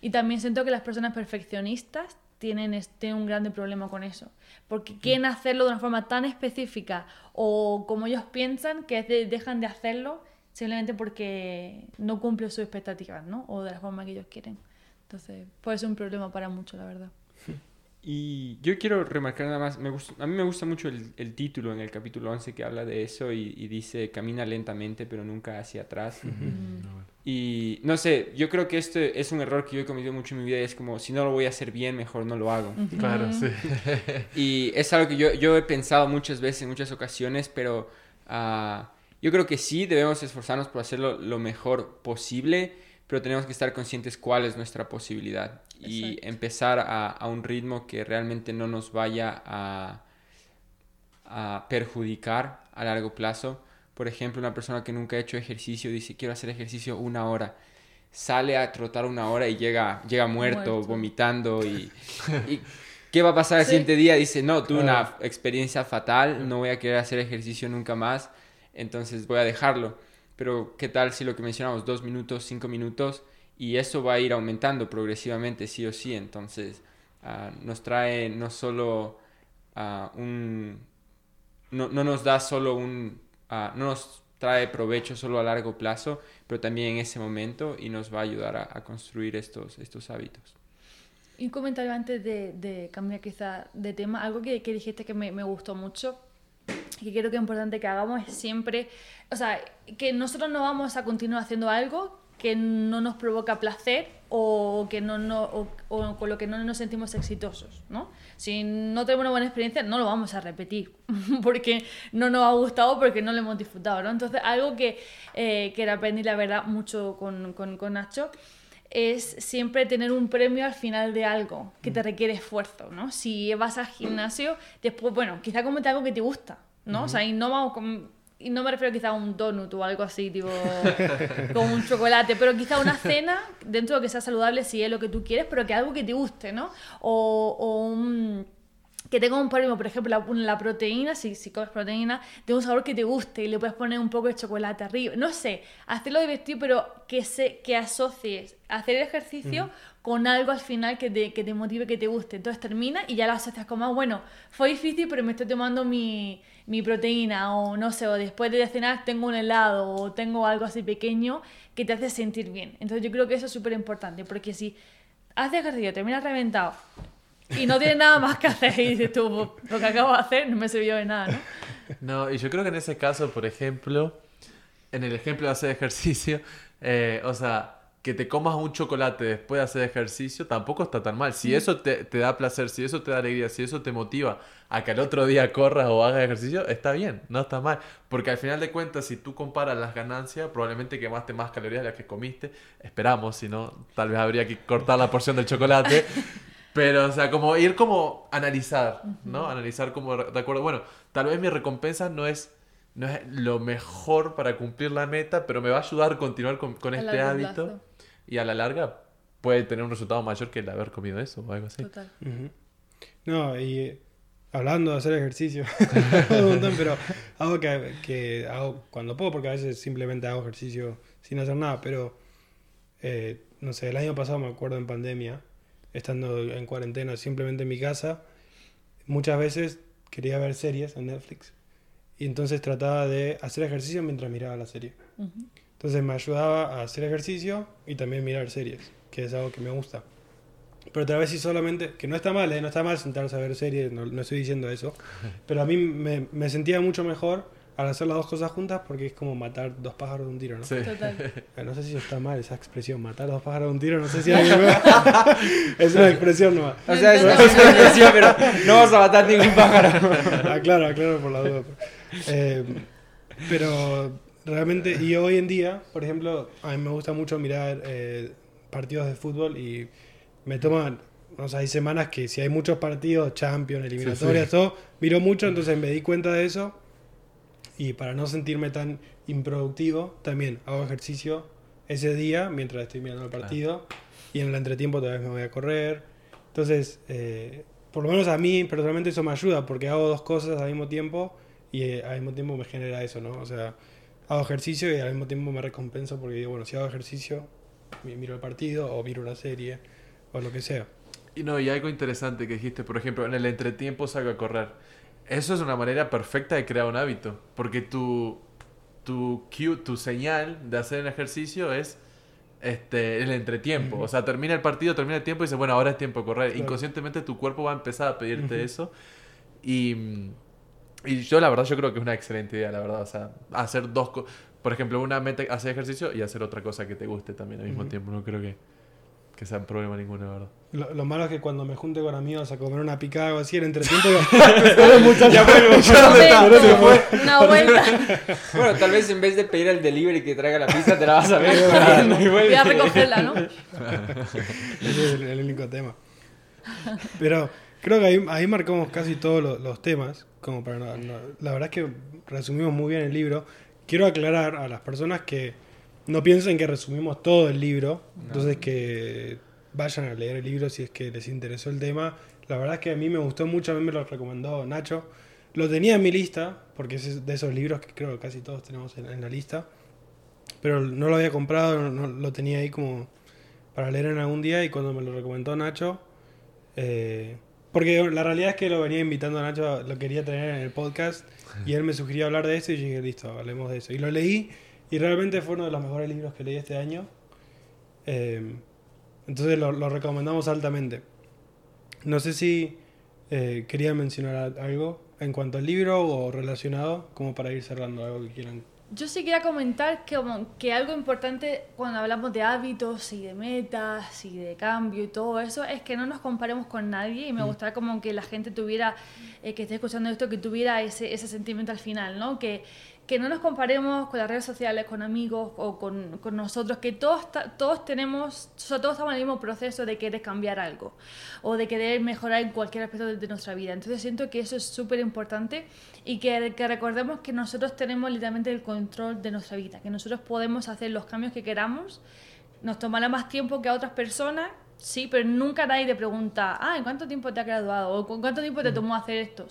Y también siento que las personas perfeccionistas tienen, este, un grande problema con eso, porque quieren hacerlo de una forma tan específica o como ellos piensan que dejan de hacerlo simplemente porque no cumple sus expectativas, ¿no? O de la forma que ellos quieren. Entonces, puede ser un problema para muchos, la verdad. Y yo quiero remarcar nada más, me gusta, a mí me gusta mucho el, el, título en el capítulo 11 que habla de eso y, y dice, camina lentamente pero nunca hacia atrás. Y no sé, yo creo que este es un error que yo he cometido mucho en mi vida y es como, si no lo voy a hacer bien, mejor no lo hago. Claro, sí. y es algo que yo, yo he pensado muchas veces, en muchas ocasiones, pero uh, yo creo que sí debemos esforzarnos por hacerlo lo mejor posible pero tenemos que estar conscientes cuál es nuestra posibilidad y empezar a, a, un ritmo que realmente no nos vaya a, a, perjudicar a largo plazo. Por ejemplo, una persona que nunca ha hecho ejercicio dice, quiero hacer ejercicio una hora. Sale a trotar una hora y llega, llega muerto, vomitando y, y, ¿qué va a pasar el siguiente día? Dice, no, tuve una experiencia fatal, no voy a querer hacer ejercicio nunca más, entonces voy a dejarlo pero ¿qué tal si lo que mencionamos, dos minutos, cinco minutos, y eso va a ir aumentando progresivamente, sí o sí? Entonces, ah, nos trae no solo uh, un... No, no, nos da solo un... Uh, no nos trae provecho solo a largo plazo, pero también en ese momento y nos va a ayudar a, a construir estos, estos hábitos. Y un comentario antes de, de cambiar quizá de tema, algo que, que dijiste que me, me gustó mucho que creo que es importante que hagamos es siempre, o sea, que nosotros no vamos a continuar haciendo algo que no nos provoca placer o, que no, no o, con lo que no nos sentimos exitosos, ¿no? Si no tenemos una buena experiencia, no lo vamos a repetir, porque no nos ha gustado, porque no lo hemos disfrutado, ¿no? Entonces, algo que, eh, que aprendí, la verdad, mucho con, con, con Nacho, es siempre tener un premio al final de algo que te requiere esfuerzo, ¿no? Si vas al gimnasio, después, bueno, quizá comete algo que te gusta, ¿no? O sea, y no vamos con, y no me refiero quizá a un donut o algo así, tipo, con un chocolate, pero quizá una cena, dentro de que sea saludable si es lo que tú quieres, pero que algo que te guste, ¿no? O, o un que tenga un premio, por ejemplo, la, la proteína, si, si, comes proteína, de un sabor que te guste y le puedes poner un poco de chocolate arriba. No sé, hacerlo divertido, pero que, se, que asocies hacer el ejercicio con algo al final que te, que te motive, que te guste. Entonces termina y ya lo asocias como, ah, bueno, fue difícil, pero me estoy tomando mi, mi proteína, o no sé, o después de cenar tengo un helado, o tengo algo así pequeño que te hace sentir bien. Entonces yo creo que eso es súper importante, porque si haces ejercicio, terminas reventado, y no tiene nada más que hacer y dices tú, lo que acabo de hacer no me sirvió de nada, ¿no? No, y yo creo que en ese caso, por ejemplo, en el ejemplo de hacer ejercicio, eh, o sea, que te comas un chocolate después de hacer ejercicio tampoco está tan mal. Si eso te, te da placer, si eso te da alegría, si eso te motiva a que al otro día corras o hagas ejercicio, está bien, no está mal. Porque al final de cuentas, si tú comparas las ganancias, probablemente quemaste más calorías de las que comiste. Esperamos, si no, tal vez habría que cortar la porción del chocolate. Pero, o sea, como ir como analizar, ¿no? Analizar como de acuerdo. Bueno, tal vez mi recompensa no es, no es lo mejor para cumplir la meta, pero me va a ayudar a continuar con, con A este hábito. plazo. Y a la larga puede tener un resultado mayor que el haber comido eso o algo así. Total. No, y eh, hablando de hacer ejercicio, pero algo que, que hago cuando puedo, porque a veces simplemente hago ejercicio sin hacer nada, pero eh, no sé, el año pasado me acuerdo en pandemia, estando en cuarentena simplemente en mi casa, muchas veces quería ver series en Netflix y entonces trataba de hacer ejercicio mientras miraba la serie. Ujú. Entonces me ayudaba a hacer ejercicio y también mirar series, que es algo que me gusta. Pero tal vez si solamente, que no está mal, ¿eh? no está mal sentarse a ver series, no, no estoy diciendo eso, pero a mí me, me sentía mucho mejor al hacer las dos cosas juntas porque es como matar dos pájaros de un tiro, ¿no? Sí. Total. No sé si está mal esa expresión, matar dos pájaros de un tiro, no sé si alguien me- es una expresión nomás. O sea, es una expresión, pero no vas a matar ningún pájaro. Aclaro, aclaro por la duda. Eh, pero realmente, y hoy en día, por ejemplo, a mí me gusta mucho mirar eh, partidos de fútbol y me toman, o sea, hay semanas que si hay muchos partidos, Champions, eliminatorias, todo, miro mucho, entonces me di cuenta de eso y para no sentirme tan improductivo, también hago ejercicio ese día mientras estoy mirando el partido y en el entretiempo tal vez me voy a correr. Entonces, eh, por lo menos a mí personalmente eso me ayuda porque hago dos cosas al mismo tiempo y eh, al mismo tiempo me genera eso, ¿no? O sea, hago ejercicio y al mismo tiempo me recompenso porque digo, bueno, si hago ejercicio, mi- miro el partido o miro una serie o lo que sea. Y no, y algo interesante que dijiste, por ejemplo, en el entretiempo salgo a correr. Eso es una manera perfecta de crear un hábito, porque tu, tu cue, tu señal de hacer el ejercicio es este, el entretiempo. O sea, termina el partido, termina el tiempo y dices, bueno, ahora es tiempo de correr. Claro. Inconscientemente tu cuerpo va a empezar a pedirte eso. Y, y yo la verdad, yo creo que es una excelente idea, la verdad. O sea, hacer dos cosas. Por ejemplo, una meta, hacer ejercicio y hacer otra cosa que te guste también al mismo tiempo. No creo que, que sea un problema ninguno, verdad. Lo, lo malo es que cuando me junte con amigos a comer una picada o así, en entretiempo digo, "Pero muchachos, Ya vuelvo, ya ya no está, Momento, no se fue". Una vuelta. Bueno, tal vez en vez de pedir al delivery que traiga la pizza, te la vas a ver Voy a recogerla, ¿no? Ese es el, el único tema. Pero creo que ahí, ahí marcamos casi todos los, los temas. Como para no- no- la verdad es que resumimos muy bien el libro. Quiero aclarar a las personas que no piensen que resumimos todo el libro. Entonces que vayan a leer el libro si es que les interesó el tema. La verdad es que a mí me gustó mucho, a mí me lo recomendó Nacho. Lo tenía en mi lista, porque es de esos libros que creo que casi todos tenemos en, en la lista. Pero no lo había comprado, no- no- lo tenía ahí como para leer en algún día y cuando me lo recomendó Nacho, eh, porque la realidad es que lo venía invitando a Nacho, lo quería tener en el podcast y él me sugirió hablar de eso y yo dije, listo, hablemos de eso. Y lo leí y realmente fue uno de los mejores libros que leí este año. Eh, entonces lo, lo recomendamos altamente. No sé si eh, querían mencionar algo en cuanto al libro o relacionado, como para ir cerrando algo que quieran. Yo sí quería comentar que, que algo importante cuando hablamos de hábitos y de metas y de cambio y todo eso es que no nos comparemos con nadie y me gustaría como que la gente tuviera, eh, que esté escuchando esto, que tuviera ese, ese sentimiento al final, ¿no? Que, que no nos comparemos con las redes sociales, con amigos o con, con nosotros, que todos, todos tenemos, o sea, todos estamos en el mismo proceso de querer cambiar algo o de querer mejorar en cualquier aspecto de, de nuestra vida. Entonces siento que eso es súper importante y que, que recordemos que nosotros tenemos literalmente el control de nuestra vida, que nosotros podemos hacer los cambios que queramos, nos tomará más tiempo que a otras personas, sí, pero nunca nadie te pregunta, ah, ¿en cuánto tiempo te has graduado? ¿O con cuánto tiempo te tomó hacer esto?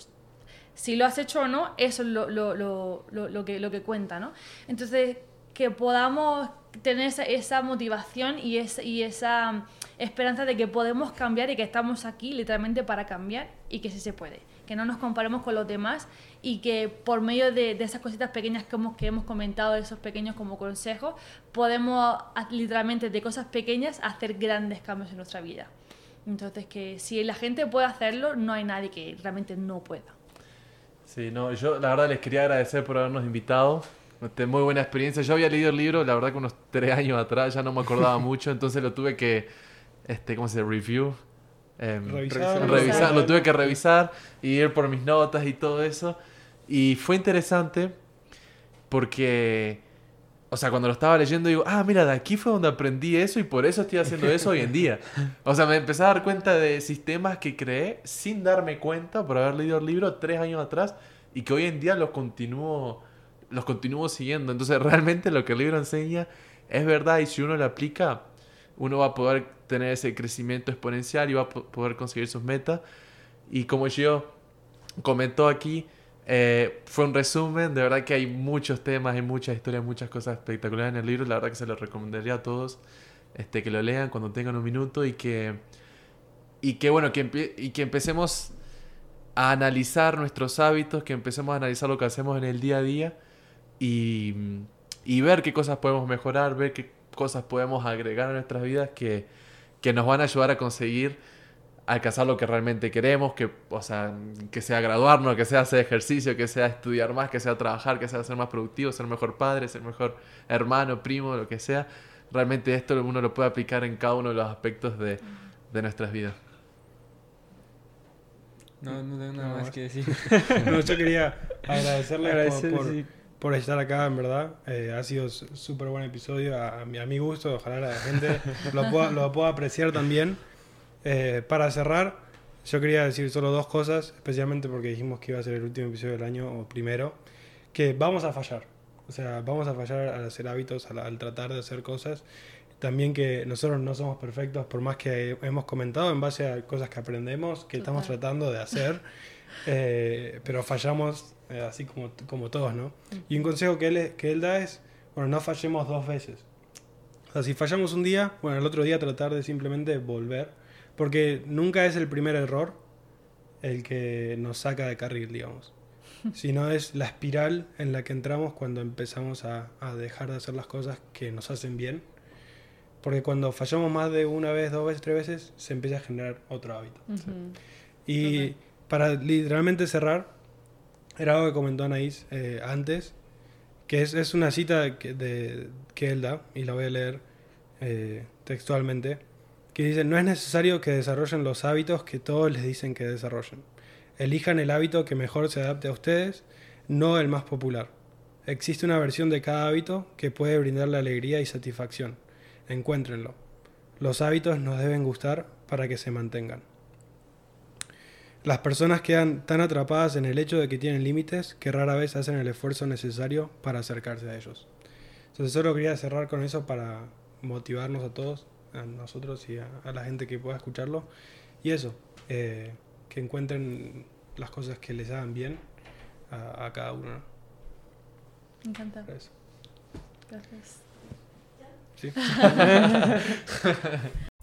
Si lo has hecho o no, eso es lo, lo, lo, lo, que, lo que cuenta, ¿no? Entonces, que podamos tener esa, motivación y, esa y esa esperanza de que podemos cambiar y que estamos aquí literalmente para cambiar y que sí se puede. Que no nos comparemos con los demás y que por medio de, de esas cositas pequeñas que hemos, que hemos comentado, esos pequeños como consejos, podemos literalmente de cosas pequeñas hacer grandes cambios en nuestra vida. Entonces, que si la gente puede hacerlo, no hay nadie que realmente no pueda. Sí, no, yo la verdad les quería agradecer por habernos invitado. Este, muy buena experiencia. Yo había leído el libro, la verdad que unos tres años atrás, ya no me acordaba mucho, entonces lo tuve que, este, ¿cómo se dice? Review. Em, Revisar. revisar, lo tuve que revisar y ir por mis notas y todo eso. Y fue interesante porque, o sea, cuando lo estaba leyendo digo, ah, mira, de aquí fue donde aprendí eso y por eso estoy haciendo eso hoy en día. O sea, me empecé a dar cuenta de sistemas que creé sin darme cuenta por haber leído el libro tres años atrás y que hoy en día los continúo, los continúo siguiendo. Entonces, realmente lo que el libro enseña es verdad y si uno lo aplica, uno va a poder tener ese crecimiento exponencial y va a po- poder conseguir sus metas. Y como yo comentó aquí, eh, fue un resumen. De verdad que hay muchos temas, hay muchas historias, muchas cosas espectaculares en el libro. La verdad que se lo recomendaría a todos este, que lo lean cuando tengan un minuto y que, y que bueno, que, empie- y que empecemos a analizar nuestros hábitos, que empecemos a analizar lo que hacemos en el día a día y, y ver qué cosas podemos mejorar, ver qué cosas podemos agregar a nuestras vidas que, que nos van a ayudar a conseguir alcanzar lo que realmente queremos, que, o sea, que sea graduarnos, que sea hacer ejercicio, que sea estudiar más, que sea trabajar, que sea ser más productivo, ser mejor padre, ser mejor hermano, primo, lo que sea. Realmente esto uno lo puede aplicar en cada uno de los aspectos de, de nuestras vidas. No, no tengo nada No, más que decir. No, yo quería agradecerles por- Agradecer, por, sí. por estar acá, en verdad. Eh, ha sido súper buen episodio, a, a mi, a mi gusto. Ojalá la gente lo pueda, lo pueda apreciar también. Eh, para cerrar, yo quería decir solo dos cosas, especialmente porque dijimos que iba a ser el último episodio del año o primero, que vamos a fallar. O sea, vamos a fallar al hacer hábitos, al, al tratar de hacer cosas. También que nosotros no somos perfectos, por más que hemos comentado en base a cosas que aprendemos, que estamos tratando de hacer, eh, pero fallamos eh, así como, como todos, ¿no? Y un consejo que él, que él da es, bueno, no fallemos dos veces. O sea, si fallamos un día, bueno, el otro día tratar de simplemente volver, porque nunca es el primer error el que nos saca de carril, digamos, sino es la espiral en la que entramos cuando empezamos a, a dejar de hacer las cosas que nos hacen bien. Porque cuando fallamos más de una vez, dos veces, tres veces, se empieza a generar otro hábito. Ujú. Y Total. para literalmente cerrar, era algo que comentó Anaís eh, antes, que es, es una cita que, de, que él da, y la voy a leer eh, textualmente, que dice, no es necesario que desarrollen los hábitos que todos les dicen que desarrollen. Elijan el hábito que mejor se adapte a ustedes, no el más popular. Existe una versión de cada hábito que puede brindarle alegría y satisfacción. Encuéntrenlo. Los hábitos nos deben gustar para que se mantengan. Las personas quedan tan atrapadas en el hecho de que tienen límites que rara vez hacen el esfuerzo necesario para acercarse a ellos. Entonces solo quería cerrar con eso para motivarnos a todos, a nosotros y a, a la gente que pueda escucharlo. Y eso, eh, que encuentren las cosas que les hagan bien a, a cada uno. ¿no? Me encanta. Eso. Gracias. ¿Sí?